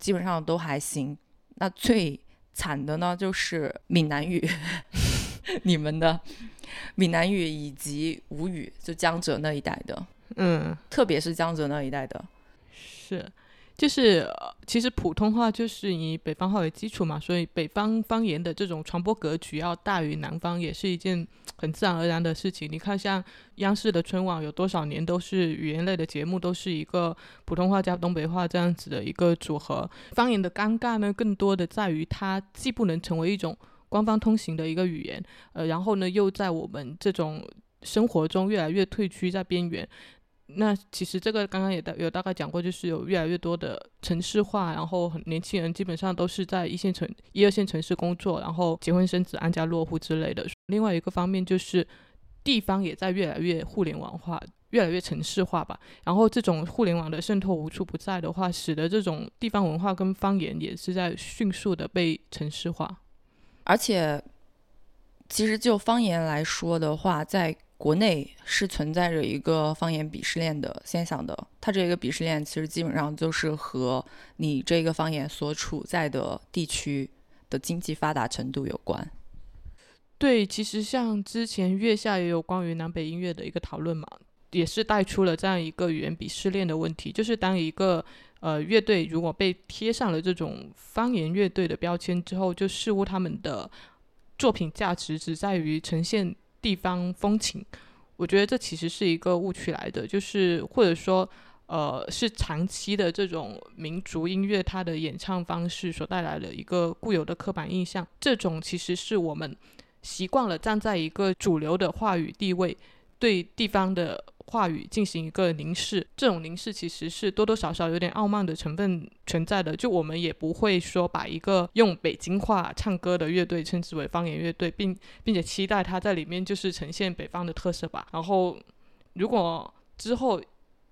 基本上都还行。那最惨的呢就是闽南语，你们的闽南语以及吴语，就江浙那一带的，嗯，特别是江浙那一带的，是。就是其实普通话就是以北方话为基础嘛，所以北方方言的这种传播格局要大于南方，也是一件很自然而然的事情。你看，像央视的春晚，有多少年都是语言类的节目，都是一个普通话加东北话这样子的一个组合。方言的尴尬呢，更多的在于它既不能成为一种官方通行的一个语言，呃，然后呢，又在我们这种生活中越来越退居在边缘。那其实这个刚刚也大有大概讲过，就是有越来越多的城市化，然后很年轻人基本上都是在一线城、一二线城市工作，然后结婚生子、安家落户之类的。另外一个方面就是地方也在越来越互联网化、越来越城市化吧。然后这种互联网的渗透无处不在的话，使得这种地方文化跟方言也是在迅速的被城市化。而且，其实就方言来说的话，在国内是存在着一个方言鄙视链的现象的，它这个鄙视链其实基本上就是和你这个方言所处在的地区的经济发达程度有关。对，其实像之前月下也有关于南北音乐的一个讨论嘛，也是带出了这样一个语言鄙视链的问题，就是当一个呃乐队如果被贴上了这种方言乐队的标签之后，就似乎他们的作品价值只在于呈现。地方风情，我觉得这其实是一个误区来的，就是或者说，呃，是长期的这种民族音乐它的演唱方式所带来的一个固有的刻板印象。这种其实是我们习惯了站在一个主流的话语地位，对地方的话语进行一个凝视，这种凝视其实是多多少少有点傲慢的成分存在的。就我们也不会说把一个用北京话唱歌的乐队称之为方言乐队，并并且期待它在里面就是呈现北方的特色吧。然后，如果之后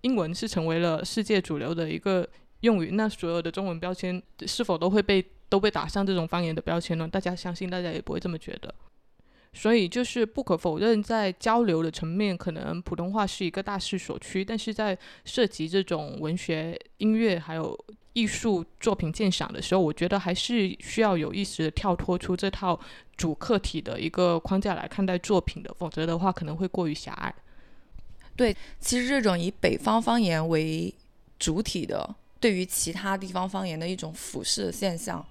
英文是成为了世界主流的一个用语，那所有的中文标签是否都会被都被打上这种方言的标签呢？大家相信大家也不会这么觉得。所以就是不可否认，在交流的层面，可能普通话是一个大势所趋，但是在涉及这种文学、音乐还有艺术作品鉴赏的时候，我觉得还是需要有意识的跳脱出这套主客体的一个框架来看待作品的，否则的话可能会过于狭隘。对，其实这种以北方方言为主体的，对于其他地方方言的一种俯视现象，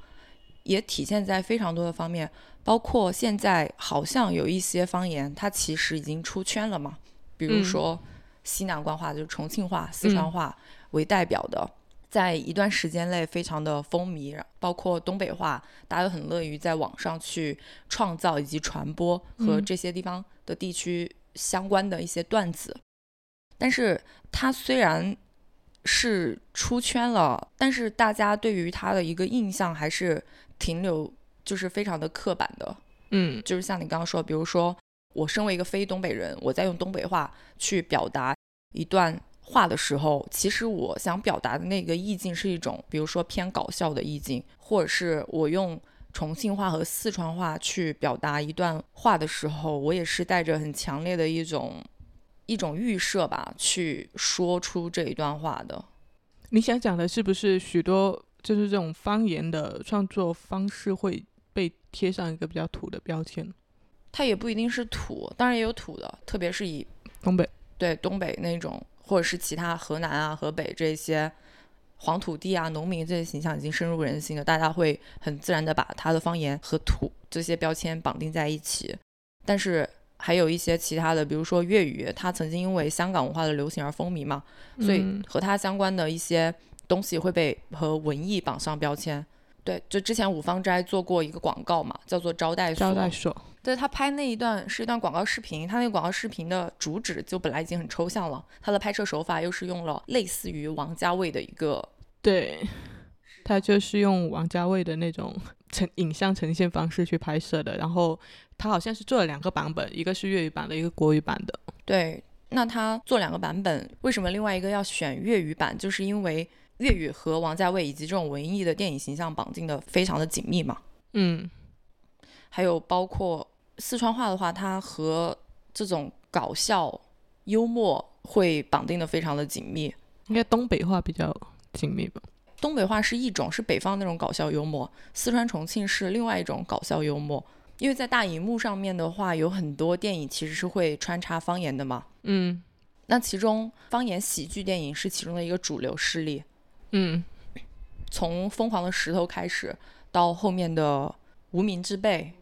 也体现在非常多的方面。包括现在好像有一些方言，它其实已经出圈了嘛。比如说西南官话，就是重庆话、四川话为代表的，在一段时间内非常的风靡。包括东北话，大家都很乐于在网上去创造以及传播和这些地方的地区相关的一些段子。但是它虽然是出圈了，但是大家对于它的一个印象还是停留。就是非常的刻板的，嗯，就是像你刚刚说，比如说我身为一个非东北人，我在用东北话去表达一段话的时候，其实我想表达的那个意境是一种，比如说偏搞笑的意境，或者是我用重庆话和四川话去表达一段话的时候，我也是带着很强烈的一种一种预设吧，去说出这一段话的。你想讲的是不是许多就是这种方言的创作方式会？被贴上一个比较土的标签，它也不一定是土，当然也有土的，特别是以东北对东北那种，或者是其他河南啊、河北这些黄土地啊、农民这些形象已经深入人心了，大家会很自然的把他的方言和土这些标签绑定在一起。但是还有一些其他的，比如说粤语，它曾经因为香港文化的流行而风靡嘛，所以和它相关的一些东西会被和文艺绑上标签。对，就之前五芳斋做过一个广告嘛，叫做招待所。招待所。对他拍那一段是一段广告视频，他那个广告视频的主旨就本来已经很抽象了，他的拍摄手法又是用了类似于王家卫的一个，对，他就是用王家卫的那种呈影像呈现方式去拍摄的，然后他好像是做了两个版本，一个是粤语版的，一个国语版的。对，那他做两个版本，为什么另外一个要选粤语版？就是因为。粤语和王家卫以及这种文艺的电影形象绑定的非常的紧密嘛，嗯，还有包括四川话的话，它和这种搞笑幽默会绑定的非常的紧密。应该东北话比较紧密吧？东北话是一种是北方那种搞笑幽默，四川重庆是另外一种搞笑幽默。因为在大荧幕上面的话，有很多电影其实是会穿插方言的嘛，嗯，那其中方言喜剧电影是其中的一个主流势力。嗯，从疯狂的石头开始，到后面的无名之辈，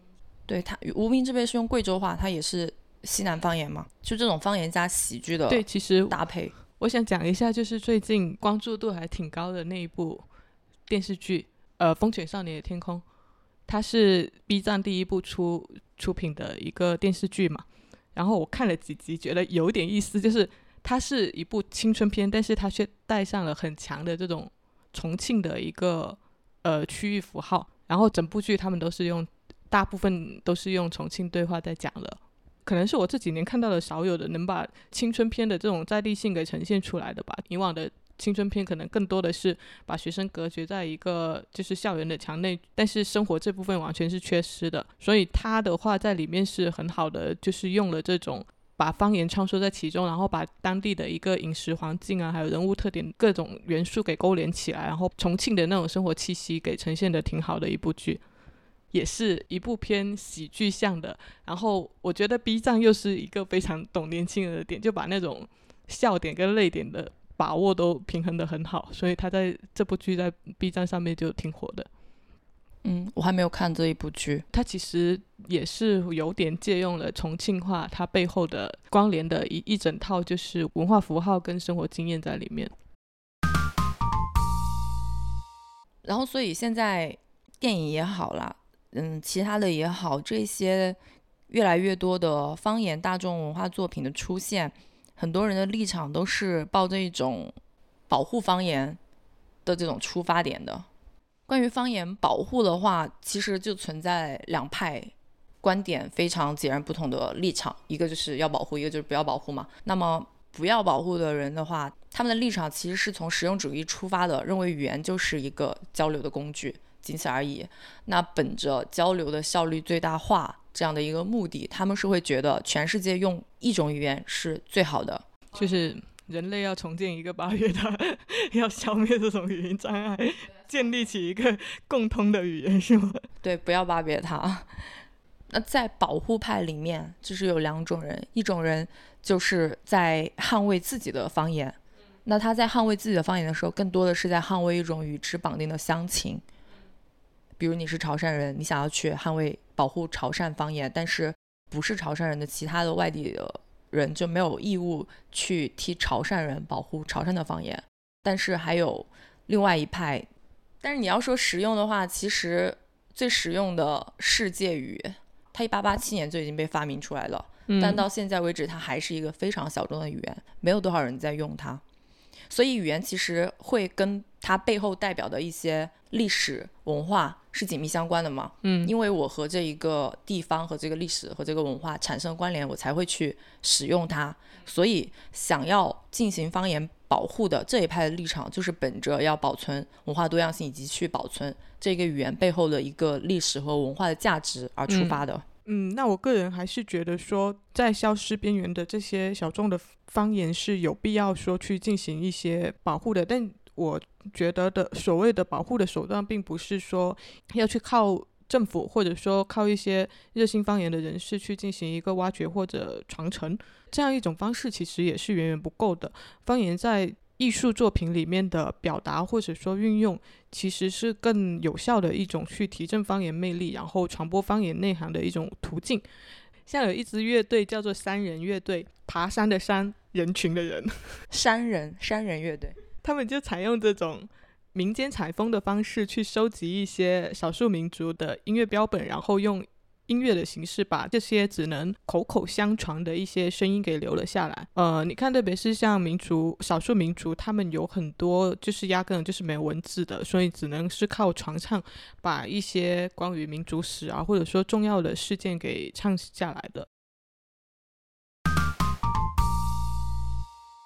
对他无名之辈是用贵州话，他也是西南方言嘛，就这种方言加喜剧的对，其实搭配。我想讲一下，就是最近关注度还挺高的那一部电视剧，呃，《风犬少年的天空》，它是 B 站第一部出出品的一个电视剧嘛。然后我看了几集，觉得有点意思，就是。它是一部青春片，但是它却带上了很强的这种重庆的一个呃区域符号，然后整部剧他们都是用大部分都是用重庆对话在讲的，可能是我这几年看到的少有的能把青春片的这种在地性给呈现出来的吧。以往的青春片可能更多的是把学生隔绝在一个就是校园的墙内，但是生活这部分完全是缺失的，所以它的话在里面是很好的，就是用了这种。把方言穿梭在其中，然后把当地的一个饮食环境啊，还有人物特点各种元素给勾连起来，然后重庆的那种生活气息给呈现的挺好的一部剧，也是一部偏喜剧向的。然后我觉得 B 站又是一个非常懂年轻人的点，就把那种笑点跟泪点的把握都平衡的很好，所以他在这部剧在 B 站上面就挺火的。嗯，我还没有看这一部剧。它其实也是有点借用了重庆话，它背后的关联的一一整套就是文化符号跟生活经验在里面。然后，所以现在电影也好啦，嗯，其他的也好，这些越来越多的方言大众文化作品的出现，很多人的立场都是抱着一种保护方言的这种出发点的。关于方言保护的话，其实就存在两派观点非常截然不同的立场，一个就是要保护，一个就是不要保护嘛。那么不要保护的人的话，他们的立场其实是从实用主义出发的，认为语言就是一个交流的工具，仅此而已。那本着交流的效率最大化这样的一个目的，他们是会觉得全世界用一种语言是最好的，就是人类要重建一个巴别塔，要消灭这种语言障碍。建立起一个共通的语言是吗？对，不要巴别塔。那在保护派里面，就是有两种人，一种人就是在捍卫自己的方言。那他在捍卫自己的方言的时候，更多的是在捍卫一种与之绑定的乡情。比如你是潮汕人，你想要去捍卫保护潮汕方言，但是不是潮汕人的其他的外地的人就没有义务去替潮汕人保护潮汕的方言。但是还有另外一派。但是你要说实用的话，其实最实用的世界语，它一八八七年就已经被发明出来了，但到现在为止，它还是一个非常小众的语言，没有多少人在用它。所以语言其实会跟它背后代表的一些历史文化是紧密相关的嘛。嗯，因为我和这一个地方和这个历史和这个文化产生关联，我才会去使用它。所以想要进行方言。保护的这一派的立场，就是本着要保存文化多样性以及去保存这个语言背后的一个历史和文化的价值而出发的。嗯，那我个人还是觉得说，在消失边缘的这些小众的方言是有必要说去进行一些保护的。但我觉得的所谓的保护的手段，并不是说要去靠政府，或者说靠一些热心方言的人士去进行一个挖掘或者传承。这样一种方式其实也是远远不够的。方言在艺术作品里面的表达或者说运用，其实是更有效的一种去提振方言魅力，然后传播方言内涵的一种途径。像有一支乐队叫做山人乐队，爬山的山，人群的人，山人山人乐队，他们就采用这种民间采风的方式去收集一些少数民族的音乐标本，然后用。音乐的形式把这些只能口口相传的一些声音给留了下来。呃，你看，特别是像民族少数民族，他们有很多就是压根就是没有文字的，所以只能是靠传唱，把一些关于民族史啊，或者说重要的事件给唱下来的。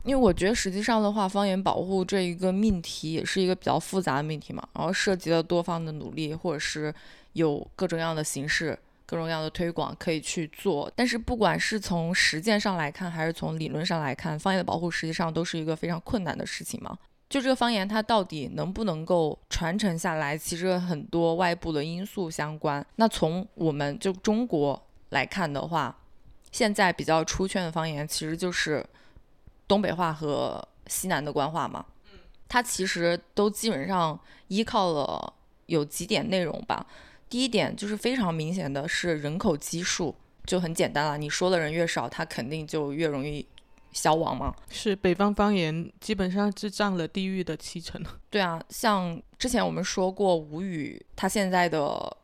因为我觉得实际上的话，方言保护这一个命题也是一个比较复杂的命题嘛，然后涉及了多方的努力，或者是有各种各样的形式。各种各样的推广可以去做，但是不管是从实践上来看，还是从理论上来看，方言的保护实际上都是一个非常困难的事情嘛。就这个方言它到底能不能够传承下来，其实很多外部的因素相关。那从我们就中国来看的话，现在比较出圈的方言其实就是东北话和西南的官话嘛。它其实都基本上依靠了有几点内容吧。第一点就是非常明显的是人口基数就很简单了，你说的人越少，它肯定就越容易消亡嘛。是北方方言基本上是占了地域的七成。对啊，像之前我们说过吴语，它现在的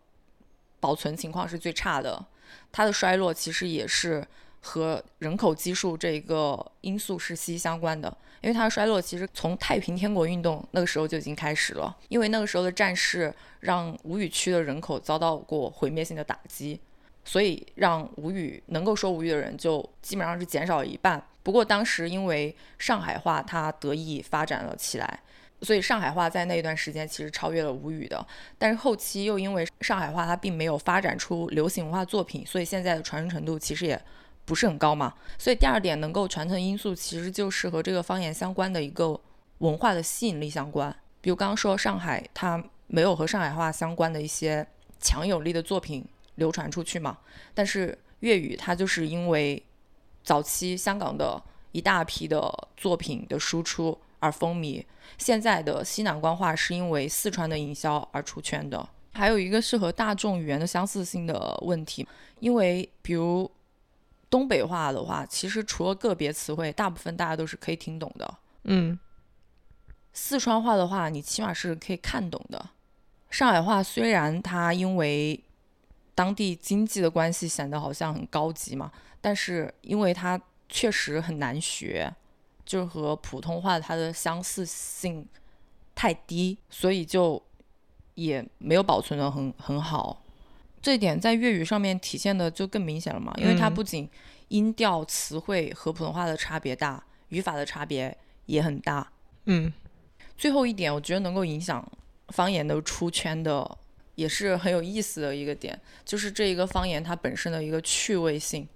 保存情况是最差的，它的衰落其实也是和人口基数这一个因素是息息相关的。因为它的衰落其实从太平天国运动那个时候就已经开始了，因为那个时候的战事让吴语区的人口遭到过毁灭性的打击，所以让吴语能够说吴语的人就基本上是减少了一半。不过当时因为上海话它得以发展了起来，所以上海话在那一段时间其实超越了吴语的。但是后期又因为上海话它并没有发展出流行文化作品，所以现在的传承程度其实也。不是很高嘛，所以第二点能够传承因素，其实就是和这个方言相关的一个文化的吸引力相关。比如刚刚说上海，它没有和上海话相关的一些强有力的作品流传出去嘛。但是粤语它就是因为早期香港的一大批的作品的输出而风靡，现在的西南官话是因为四川的营销而出圈的。还有一个是和大众语言的相似性的问题，因为比如。东北话的话，其实除了个别词汇，大部分大家都是可以听懂的。嗯，四川话的话，你起码是可以看懂的。上海话虽然它因为当地经济的关系显得好像很高级嘛，但是因为它确实很难学，就是和普通话它的相似性太低，所以就也没有保存的很很好。这一点在粤语上面体现的就更明显了嘛，因为它不仅音调、词汇和普通话的差别大，语法的差别也很大。嗯，最后一点，我觉得能够影响方言的出圈的，也是很有意思的一个点，就是这一个方言它本身的一个趣味性。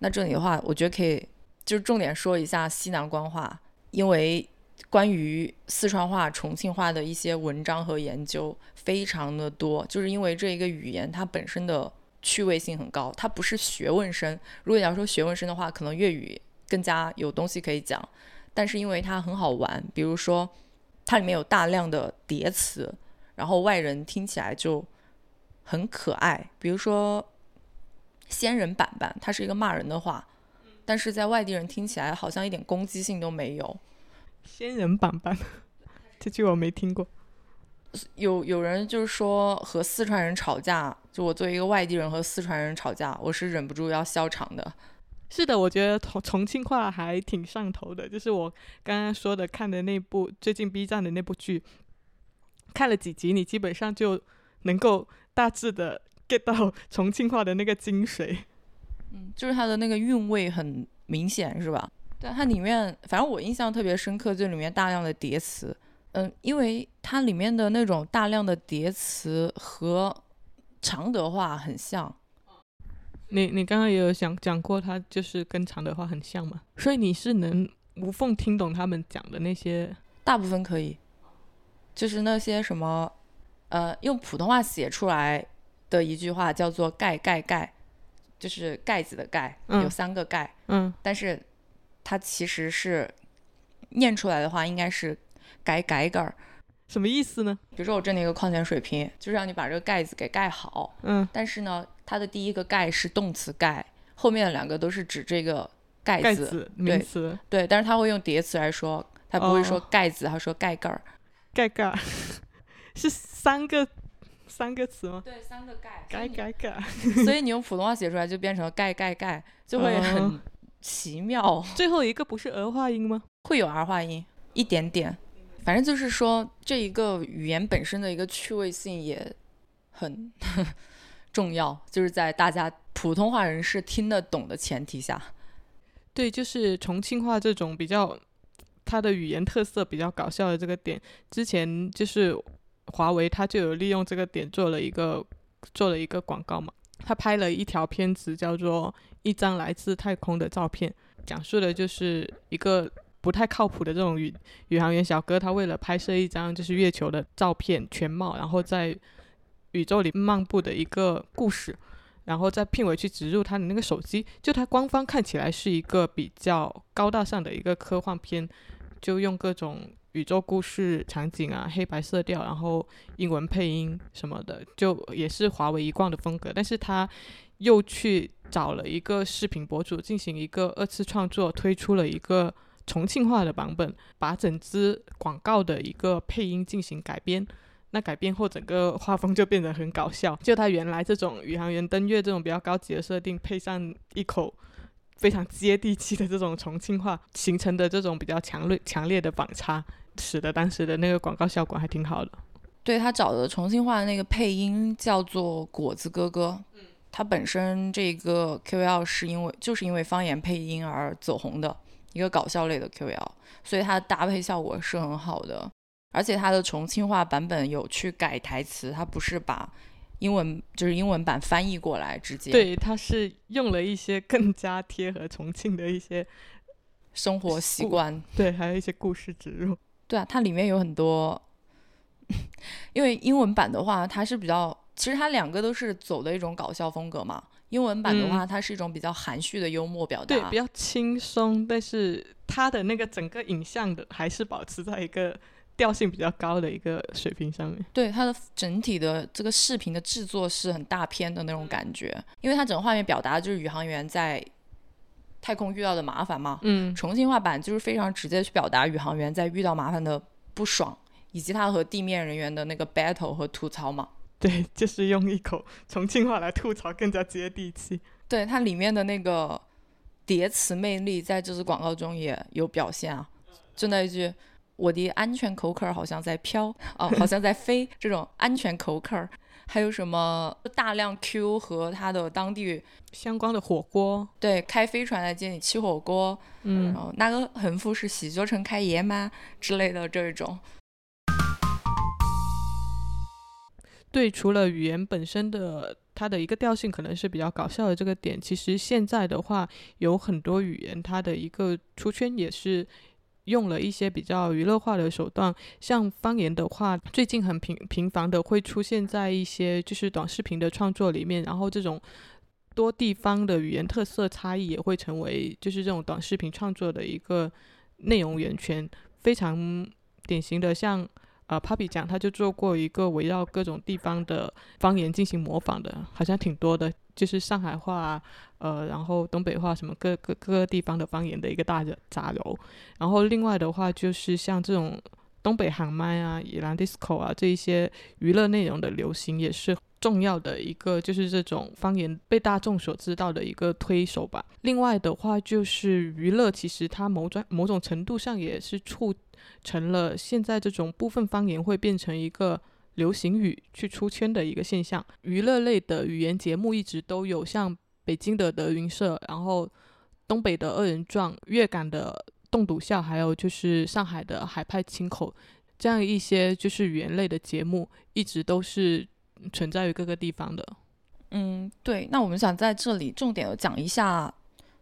那这里的话，我觉得可以就是重点说一下西南官话，因为关于四川话、重庆话的一些文章和研究非常的多，就是因为这一个语言它本身的趣味性很高，它不是学问生。如果你要说学问生的话，可能粤语更加有东西可以讲，但是因为它很好玩，比如说它里面有大量的叠词，然后外人听起来就很可爱。比如说“仙人板板”，它是一个骂人的话，但是在外地人听起来好像一点攻击性都没有。仙人板板，这句我没听过。有有人就是说和四川人吵架，就我作为一个外地人和四川人吵架，我是忍不住要笑场的。是的，我觉得重重庆话还挺上头的，就是我刚刚说的看的那部最近 B 站的那部剧，看了几集，你基本上就能够大致的 get 到 重庆话的那个精髓。嗯，就是它的那个韵味很明显，是吧？对，它里面反正我印象特别深刻，就里面大量的叠词。嗯，因为它里面的那种大量的叠词和常德话很像。你你刚刚也有讲讲过，它就是跟常德话很像嘛，所以你是能无缝听懂他们讲的那些，大部分可以，就是那些什么，呃，用普通话写出来的一句话叫做“盖盖盖”，就是盖子的盖，有三个盖，嗯，但是它其实是念出来的话应该是“改改改儿”，什么意思呢？比如说我这里一个矿泉水瓶，就是让你把这个盖子给盖好，嗯，但是呢。它的第一个盖是动词盖，后面的两个都是指这个盖子名词。对，但是他会用叠词来说，他不会说盖子，他说盖盖儿。盖盖儿是三个三个词吗？对，三个盖。盖盖盖。所以你用普通话写出来就变成了盖盖盖，就会很奇妙。最后一个不是儿化音吗？会有儿化音，一点点。反正就是说，这一个语言本身的一个趣味性也很。重要就是在大家普通话人士听得懂的前提下，对，就是重庆话这种比较它的语言特色比较搞笑的这个点，之前就是华为它就有利用这个点做了一个做了一个广告嘛，他拍了一条片子叫做《一张来自太空的照片》，讲述的就是一个不太靠谱的这种宇宇航员小哥，他为了拍摄一张就是月球的照片全貌，然后在宇宙里漫步的一个故事，然后在片尾去植入他的那个手机，就他官方看起来是一个比较高大上的一个科幻片，就用各种宇宙故事场景啊，黑白色调，然后英文配音什么的，就也是华为一贯的风格。但是他又去找了一个视频博主进行一个二次创作，推出了一个重庆话的版本，把整支广告的一个配音进行改编。那改编后，整个画风就变得很搞笑。就他原来这种宇航员登月这种比较高级的设定，配上一口非常接地气的这种重庆话，形成的这种比较强烈、强烈的反差，使得当时的那个广告效果还挺好的。对他找的重庆话的那个配音叫做果子哥哥，他本身这个 QL 是因为就是因为方言配音而走红的一个搞笑类的 QL，所以它的搭配效果是很好的。而且它的重庆话版本有去改台词，它不是把英文就是英文版翻译过来直接。对，它是用了一些更加贴合重庆的一些生活习惯，对，还有一些故事植入。对啊，它里面有很多，因为英文版的话，它是比较，其实它两个都是走的一种搞笑风格嘛。英文版的话，它是一种比较含蓄的幽默表达，对，比较轻松，但是它的那个整个影像的还是保持在一个。调性比较高的一个水平上面，对它的整体的这个视频的制作是很大片的那种感觉，因为它整个画面表达的就是宇航员在太空遇到的麻烦嘛。嗯，重庆话版就是非常直接去表达宇航员在遇到麻烦的不爽，以及他和地面人员的那个 battle 和吐槽嘛。对，就是用一口重庆话来吐槽更加接地气。对它里面的那个叠词魅力，在这支广告中也有表现啊。就那一句“我的安全口渴好像在飘，哦，好像在飞”，这种安全口渴还有什么大量 Q 和它的当地相关的火锅，对，开飞船来接你吃火锅，嗯，然后那个横幅是喜洲城开业吗之类的这种。对，除了语言本身的它的一个调性可能是比较搞笑的这个点，其实现在的话有很多语言它的一个出圈也是。用了一些比较娱乐化的手段，像方言的话，最近很频频繁的会出现在一些就是短视频的创作里面，然后这种多地方的语言特色差异也会成为就是这种短视频创作的一个内容源泉，非常典型的像呃 Papi 讲，他就做过一个围绕各种地方的方言进行模仿的，好像挺多的。就是上海话，呃，然后东北话，什么各各各个地方的方言的一个大的杂糅。然后另外的话，就是像这种东北喊麦啊、野兰 disco 啊这一些娱乐内容的流行，也是重要的一个，就是这种方言被大众所知道的一个推手吧。另外的话，就是娱乐，其实它某种某种程度上也是促成了现在这种部分方言会变成一个。流行语去出圈的一个现象，娱乐类的语言节目一直都有，像北京的德云社，然后东北的二人转，粤港的栋笃笑，还有就是上海的海派清口，这样一些就是语言类的节目，一直都是存在于各个地方的。嗯，对。那我们想在这里重点的讲一下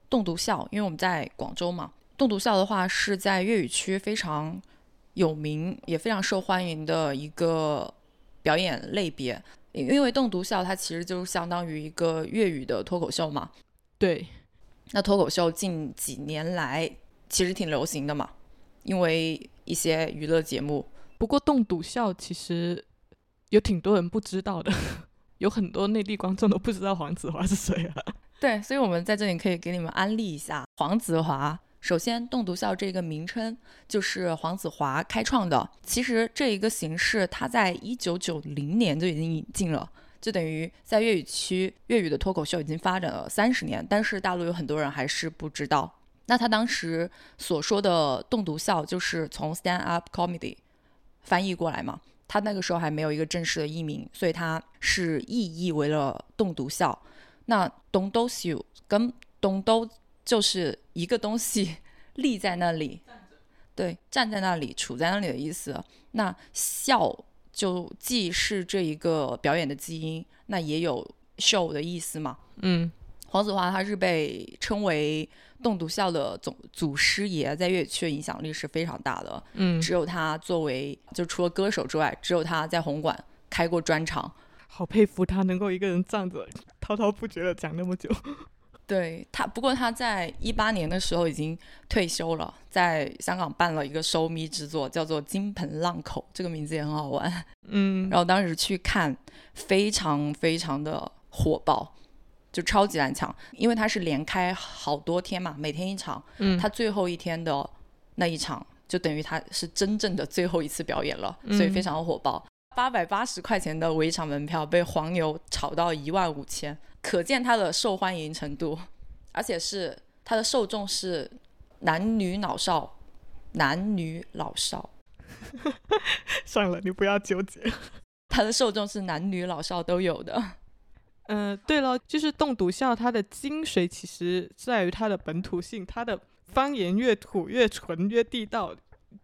栋笃笑，因为我们在广州嘛，栋笃笑的话是在粤语区非常有名，也非常受欢迎的一个。表演类别，因为栋笃笑它其实就是相当于一个粤语的脱口秀嘛。对，那脱口秀近几年来其实挺流行的嘛，因为一些娱乐节目。不过栋笃笑其实有挺多人不知道的，有很多内地观众都不知道黄子华是谁啊。对，所以我们在这里可以给你们安利一下黄子华。首先，栋笃笑这个名称就是黄子华开创的。其实这一个形式，他在一九九零年就已经引进了，就等于在粤语区，粤语的脱口秀已经发展了三十年。但是大陆有很多人还是不知道。那他当时所说的栋笃笑，就是从 stand up comedy 翻译过来嘛。他那个时候还没有一个正式的译名，所以他是意译为了栋笃笑。那东都秀跟东都。就是一个东西立在那里，对，站在那里，处在那里的意思。那笑就既是这一个表演的基因，那也有 show 的意思嘛。嗯，黄子华他是被称为栋笃笑的总祖师爷，在粤语区的影响力是非常大的。嗯，只有他作为，就除了歌手之外，只有他在红馆开过专场。好佩服他能够一个人站着滔滔不绝的讲那么久。对他，不过他在一八年的时候已经退休了，在香港办了一个收咪之作，叫做《金盆浪口》，这个名字也很好玩。嗯，然后当时去看，非常非常的火爆，就超级难抢，因为他是连开好多天嘛，每天一场。嗯，他最后一天的那一场，就等于他是真正的最后一次表演了，所以非常的火爆。八百八十块钱的围场门票被黄牛炒到一万五千。可见它的受欢迎程度，而且是它的受众是男女老少，男女老少。算了，你不要纠结。它的受众是男女老少都有的。嗯，对了，就是栋笃笑，它的精髓其实在于它的本土性，它的方言越土越纯越地道，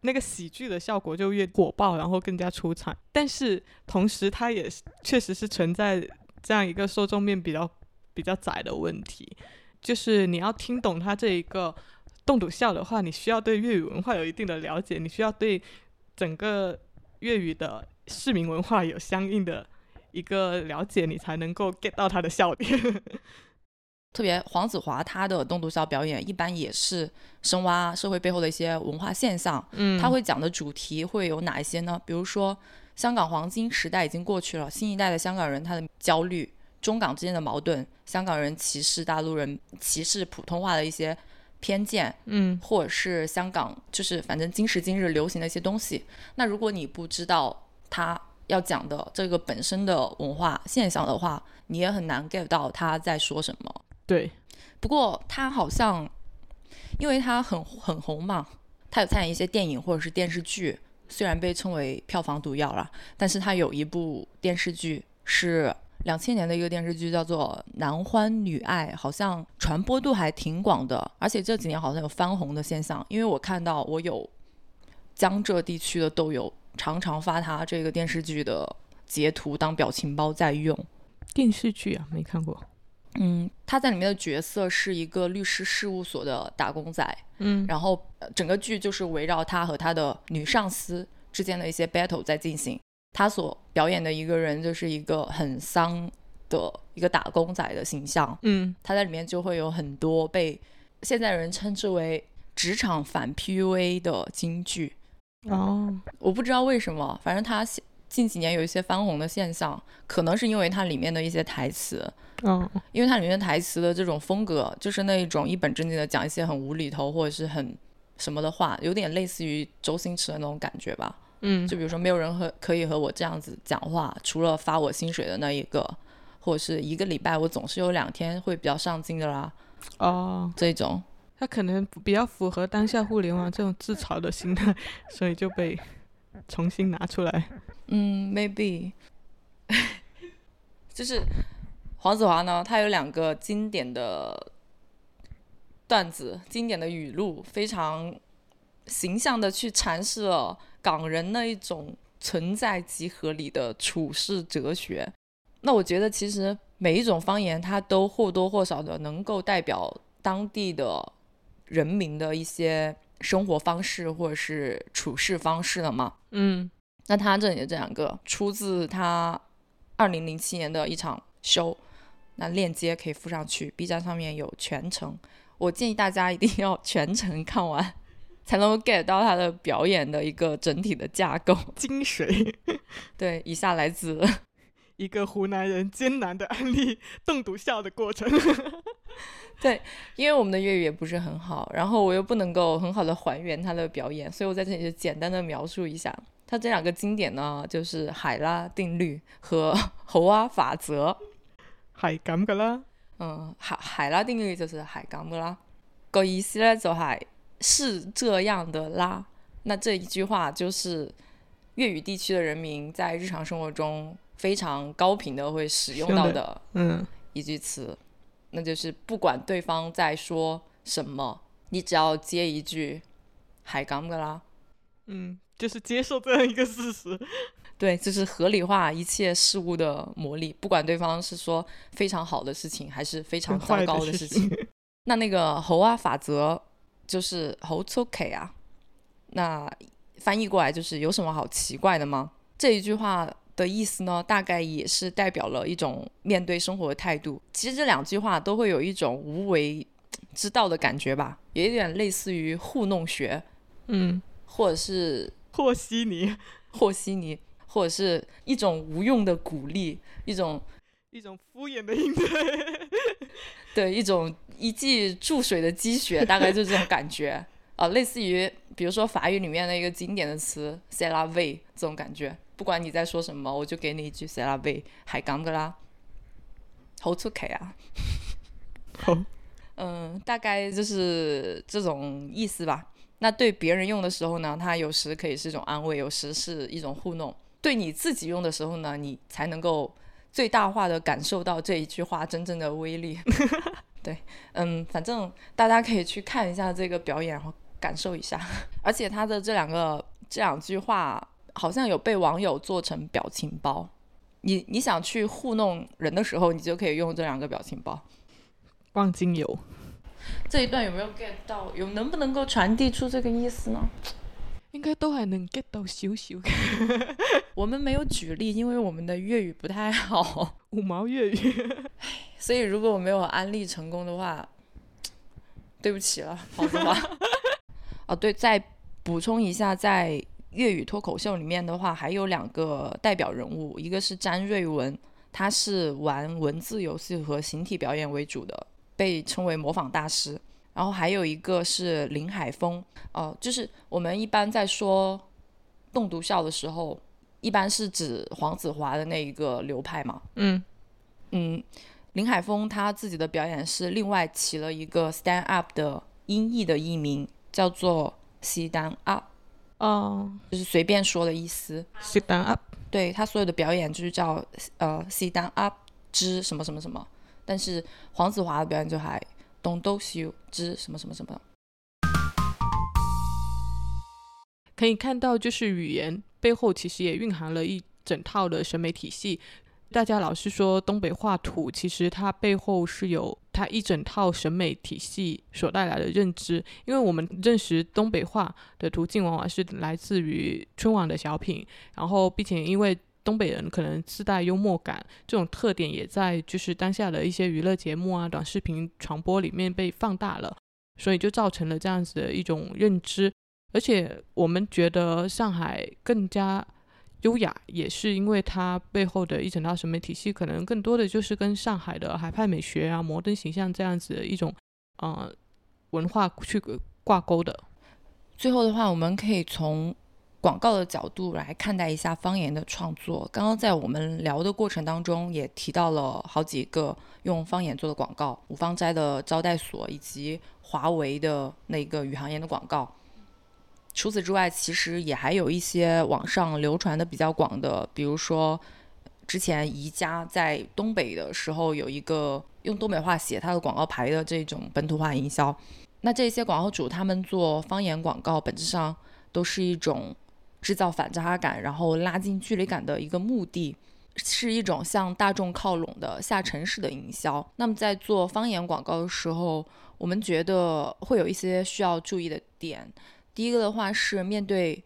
那个喜剧的效果就越火爆，然后更加出彩。但是同时，它也确实是存在。这样一个受众面比较比较窄的问题，就是你要听懂他这一个动笃笑的话，你需要对粤语文化有一定的了解，你需要对整个粤语的市民文化有相应的一个了解，你才能够 get 到他的笑点。特别黄子华他的动笃笑表演，一般也是深挖社会背后的一些文化现象。嗯，他会讲的主题会有哪一些呢？比如说。香港黄金时代已经过去了，新一代的香港人他的焦虑，中港之间的矛盾，香港人歧视大陆人，歧视普通话的一些偏见，嗯，或者是香港就是反正今时今日流行的一些东西。那如果你不知道他要讲的这个本身的文化现象的话，你也很难 get 到他在说什么。对，不过他好像，因为他很很红嘛，他有参演一些电影或者是电视剧，虽然被称为票房毒药了，但是他有一部电视剧是两千年的一个电视剧，叫做《男欢女爱》，好像传播度还挺广的，而且这几年好像有翻红的现象，因为我看到我有江浙地区的都有常常发他这个电视剧的截图当表情包在用。电视剧啊，没看过。嗯，他在里面的角色是一个律师事务所的打工仔，嗯然后呃整个剧就是围绕他和他的女上司之间的一些 battle 在进行。他所表演的一个人就是一个很丧的一个打工仔的形象，嗯他在里面就会有很多被现在人称之为职场反 PUA 的金句。哦，我不知道为什么，反正他现近几年有一些翻红的现象，可能是因为它里面的一些台词，嗯，因为它里面台词的这种风格，就是那一种一本正经的讲一些很无厘头或者是很什么的话，有点类似于周星驰的那种感觉吧。嗯就比如说，没有人和可以和我这样子讲话，除了发我薪水的那一个，或者是一个礼拜我总是有两天会比较上进的啦，哦，这种。他可能比较符合当下互联网这种自嘲的心态，所以就被重新拿出来。嗯，maybe，就是黄子华呢，他有两个经典的段子、经典的语录，非常形象的去阐释了港人那一种存在即合理的处世哲学。那我觉得，其实每一种方言，它都或多或少的能够代表当地的人民的一些生活方式或者是处事方式了嘛。嗯那他这里的这两个出自他二零零七年的一场 show，那链接可以附上去，B 站上面有全程。我建议大家一定要全程看完，才能够 get 到他的表演的一个整体的架构。精髓，对，以下来自 一个湖南人艰难的安利冻毒笑的过程。因为我们的粤语也不是很好，然后我又不能够很好的还原他的表演，所以我在这里就简单的描述一下。他这两个经典呢，就是海拉定律和猴蛙法则。係咁噶啦，嗯，海海拉定律就是海港的啦，个意思呢就係是这样的啦。那这一句话就是粤语地区的人民在日常生活中非常高频的会使用到的嗯一句词，那就是不管对方在说什么，你只要接一句海刚的啦。嗯，就是接受这样一个事实。对，就是合理化一切事物的魔力，不管对方是说非常好的事情，还是非常糟糕的事情。那那个猴啊法则就是猴 OK 啊，那翻译过来就是有什么好奇怪的吗？这一句话的意思呢，大概也是代表了一种面对生活的态度。其实这两句话都会有一种无为之道的感觉吧，有一点类似于糊弄学，嗯，或者是和稀泥，和稀泥，或者是一种无用的鼓励，一种一种敷衍的应对。对一种一记注水的积雪，大概就这种感觉 啊、类似于比如说法语里面的一个经典的词 “c'est la vie” 这种感觉。不管你在说什么，我就给你一句 “c'est la vie”，海港的啦，好出口啊。好，嗯，大概就是这种意思吧。那对别人用的时候呢，它有时可以是一种安慰，有时是一种糊弄。对你自己用的时候呢，你才能够最大化的感受到这一句话真正的威力。对，嗯，反正大家可以去看一下这个表演，然后感受一下。而且他的这两个这两句话，好像有被网友做成表情包。你你想去糊弄人的时候，你就可以用这两个表情包。望京油，这一段有没有 get 到？有能不能够传递出这个意思呢？应该都还能 get 到少少嘅 我们没有举例，因为我们的粤语不太好，五毛粤语。所以如果我没有安利成功的话，对不起了，黄子华。哦，对，再补充一下，在粤语脱口秀里面的话，还有两个代表人物，一个是詹瑞文，他是玩文字游戏和形体表演为主的，被称为模仿大师。然后还有一个是林海峰，哦、就是我们一般在说栋笃笑的时候，一般是指黄子华的那一个流派嘛。嗯嗯，林海峰他自己的表演是另外起了一个 stand up 的音译的译名，叫做 stand up，哦就是随便说的意思。，sit down up，对他所有的表演就是叫呃 stand up 之什么什么什么，但是黄子华的表演就还 don't do you 之什么什么什么。可以看到，就是语言背后其实也蕴含了一整套的审美体系。大家老是说东北话土，其实它背后是有它一整套审美体系所带来的认知。因为我们认识东北话的途径，往往是来自于春晚的小品，然后并且因为东北人可能自带幽默感，这种特点也在就是当下的一些娱乐节目啊、短视频传播里面被放大了，所以就造成了这样子的一种认知。而且我们觉得上海更加优雅，也是因为它背后的一整套审美体系，可能更多的就是跟上海的海派美学啊、摩登形象这样子的一种呃文化去挂钩的。最后的话，我们可以从广告的角度来看待一下方言的创作。刚刚在我们聊的过程当中，也提到了好几个用方言做的广告，五芳斋的招待所以及华为的那个宇航员的广告。除此之外，其实也还有一些网上流传的比较广的，比如说之前宜家在东北的时候有一个用东北话写它的广告牌的这种本土化营销。那这些广告主他们做方言广告，本质上都是一种制造反差感，然后拉近距离感的一个目的，是一种向大众靠拢的下沉式的营销。那么在做方言广告的时候，我们觉得会有一些需要注意的点。第一个的话是面对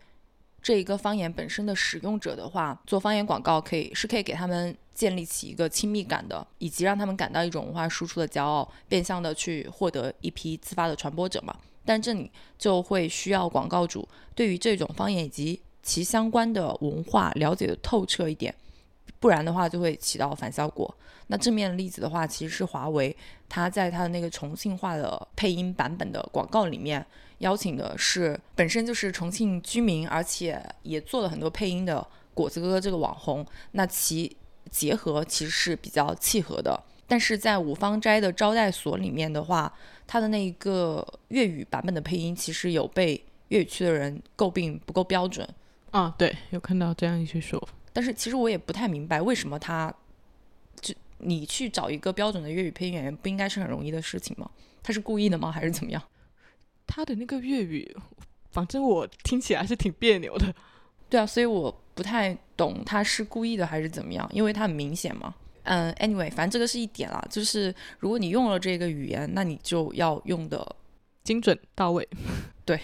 这一个方言本身的使用者的话，做方言广告可以是可以给他们建立起一个亲密感的，以及让他们感到一种文化输出的骄傲，变相的去获得一批自发的传播者嘛。但这里就会需要广告主对于这种方言以及其相关的文化了解的透彻一点，不然的话就会起到反效果。那正面的例子的话，其实是华为，它在它的那个重庆话的配音版本的广告里面，邀请的是本身就是重庆居民，而且也做了很多配音的果子哥哥这个网红，那其结合其实是比较契合的。但是在五芳斋的招待所里面的话，他的那一个粤语版本的配音，其实有被粤语区的人诟病不够标准。啊，对，有看到这样一些说法。但是其实我也不太明白，为什么他，就你去找一个标准的粤语配音演员，不应该是很容易的事情吗？他是故意的吗？还是怎么样？他的那个粤语，反正我听起来是挺别扭的。对啊，所以我不太懂他是故意的还是怎么样，因为他很明显嘛。嗯，anyway，反正这个是一点啦，就是如果你用了这个语言，那你就要用的精准到位。对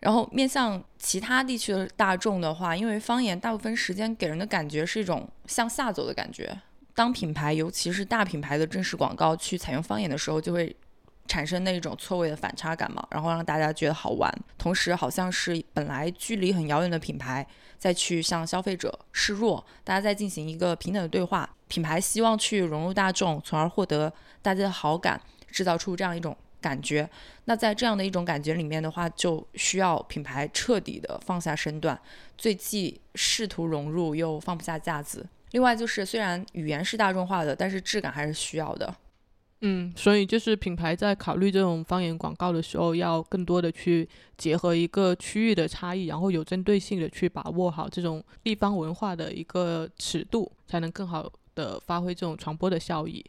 然后面向其他地区的大众的话，因为方言大部分时间给人的感觉是一种向下走的感觉。当品牌，尤其是大品牌的正式广告去采用方言的时候，就会产生那种错位的反差感嘛，然后让大家觉得好玩，同时好像是本来距离很遥远的品牌再去向消费者示弱，大家在进行一个平等的对话。品牌希望去融入大众，从而获得大家的好感，制造出这样一种感觉。那在这样的一种感觉里面的话，就需要品牌彻底的放下身段，最既试图融入又放不下架子。另外就是，虽然语言是大众化的，但是质感还是需要的。嗯，所以就是品牌在考虑这种方言广告的时候，要更多的去结合一个区域的差异，然后有针对性的去把握好这种地方文化的一个尺度，才能更好的发挥这种传播的效益。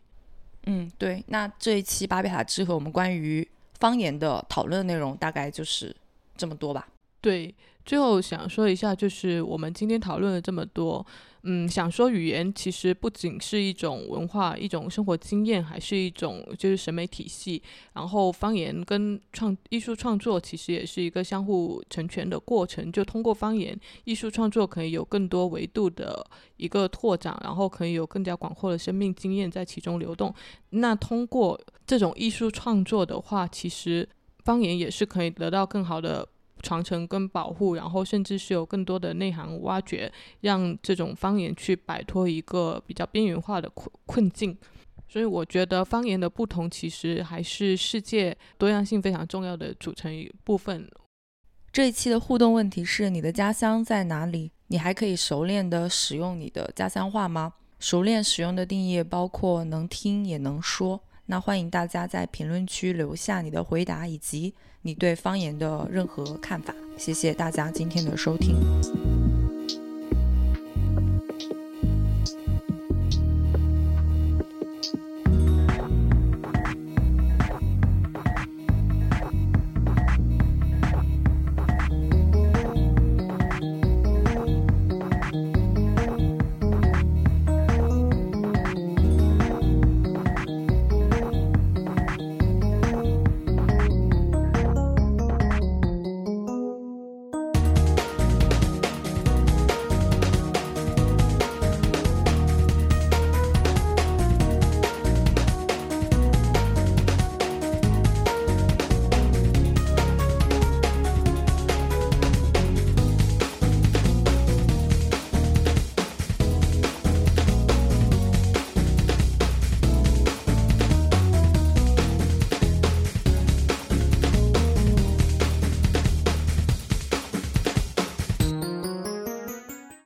嗯，对。那这一期巴比塔之和我们关于方言的讨论内容大概就是这么多吧。对，最后想说一下，就是我们今天讨论了这么多，嗯，想说语言其实不仅是一种文化、一种生活经验，还是一种就是审美体系。然后方言跟创艺术创作其实也是一个相互成全的过程。就通过方言，艺术创作可以有更多维度的一个拓展，然后可以有更加广阔的生命经验在其中流动。那通过这种艺术创作的话，其实方言也是可以得到更好的。传承跟保护然后甚至是有更多的内涵挖掘让这种方言去摆脱一个比较边缘化的困困境。所以我觉得方言的不同其实还是世界多样性非常重要的组成部分。这一期的互动问题是你的家乡在哪里？你还可以熟练的使用你的家乡话吗？熟练使用的定义包括能听也能说。那欢迎大家在评论区留下你的回答以及你对方言的任何看法谢谢大家今天的收听。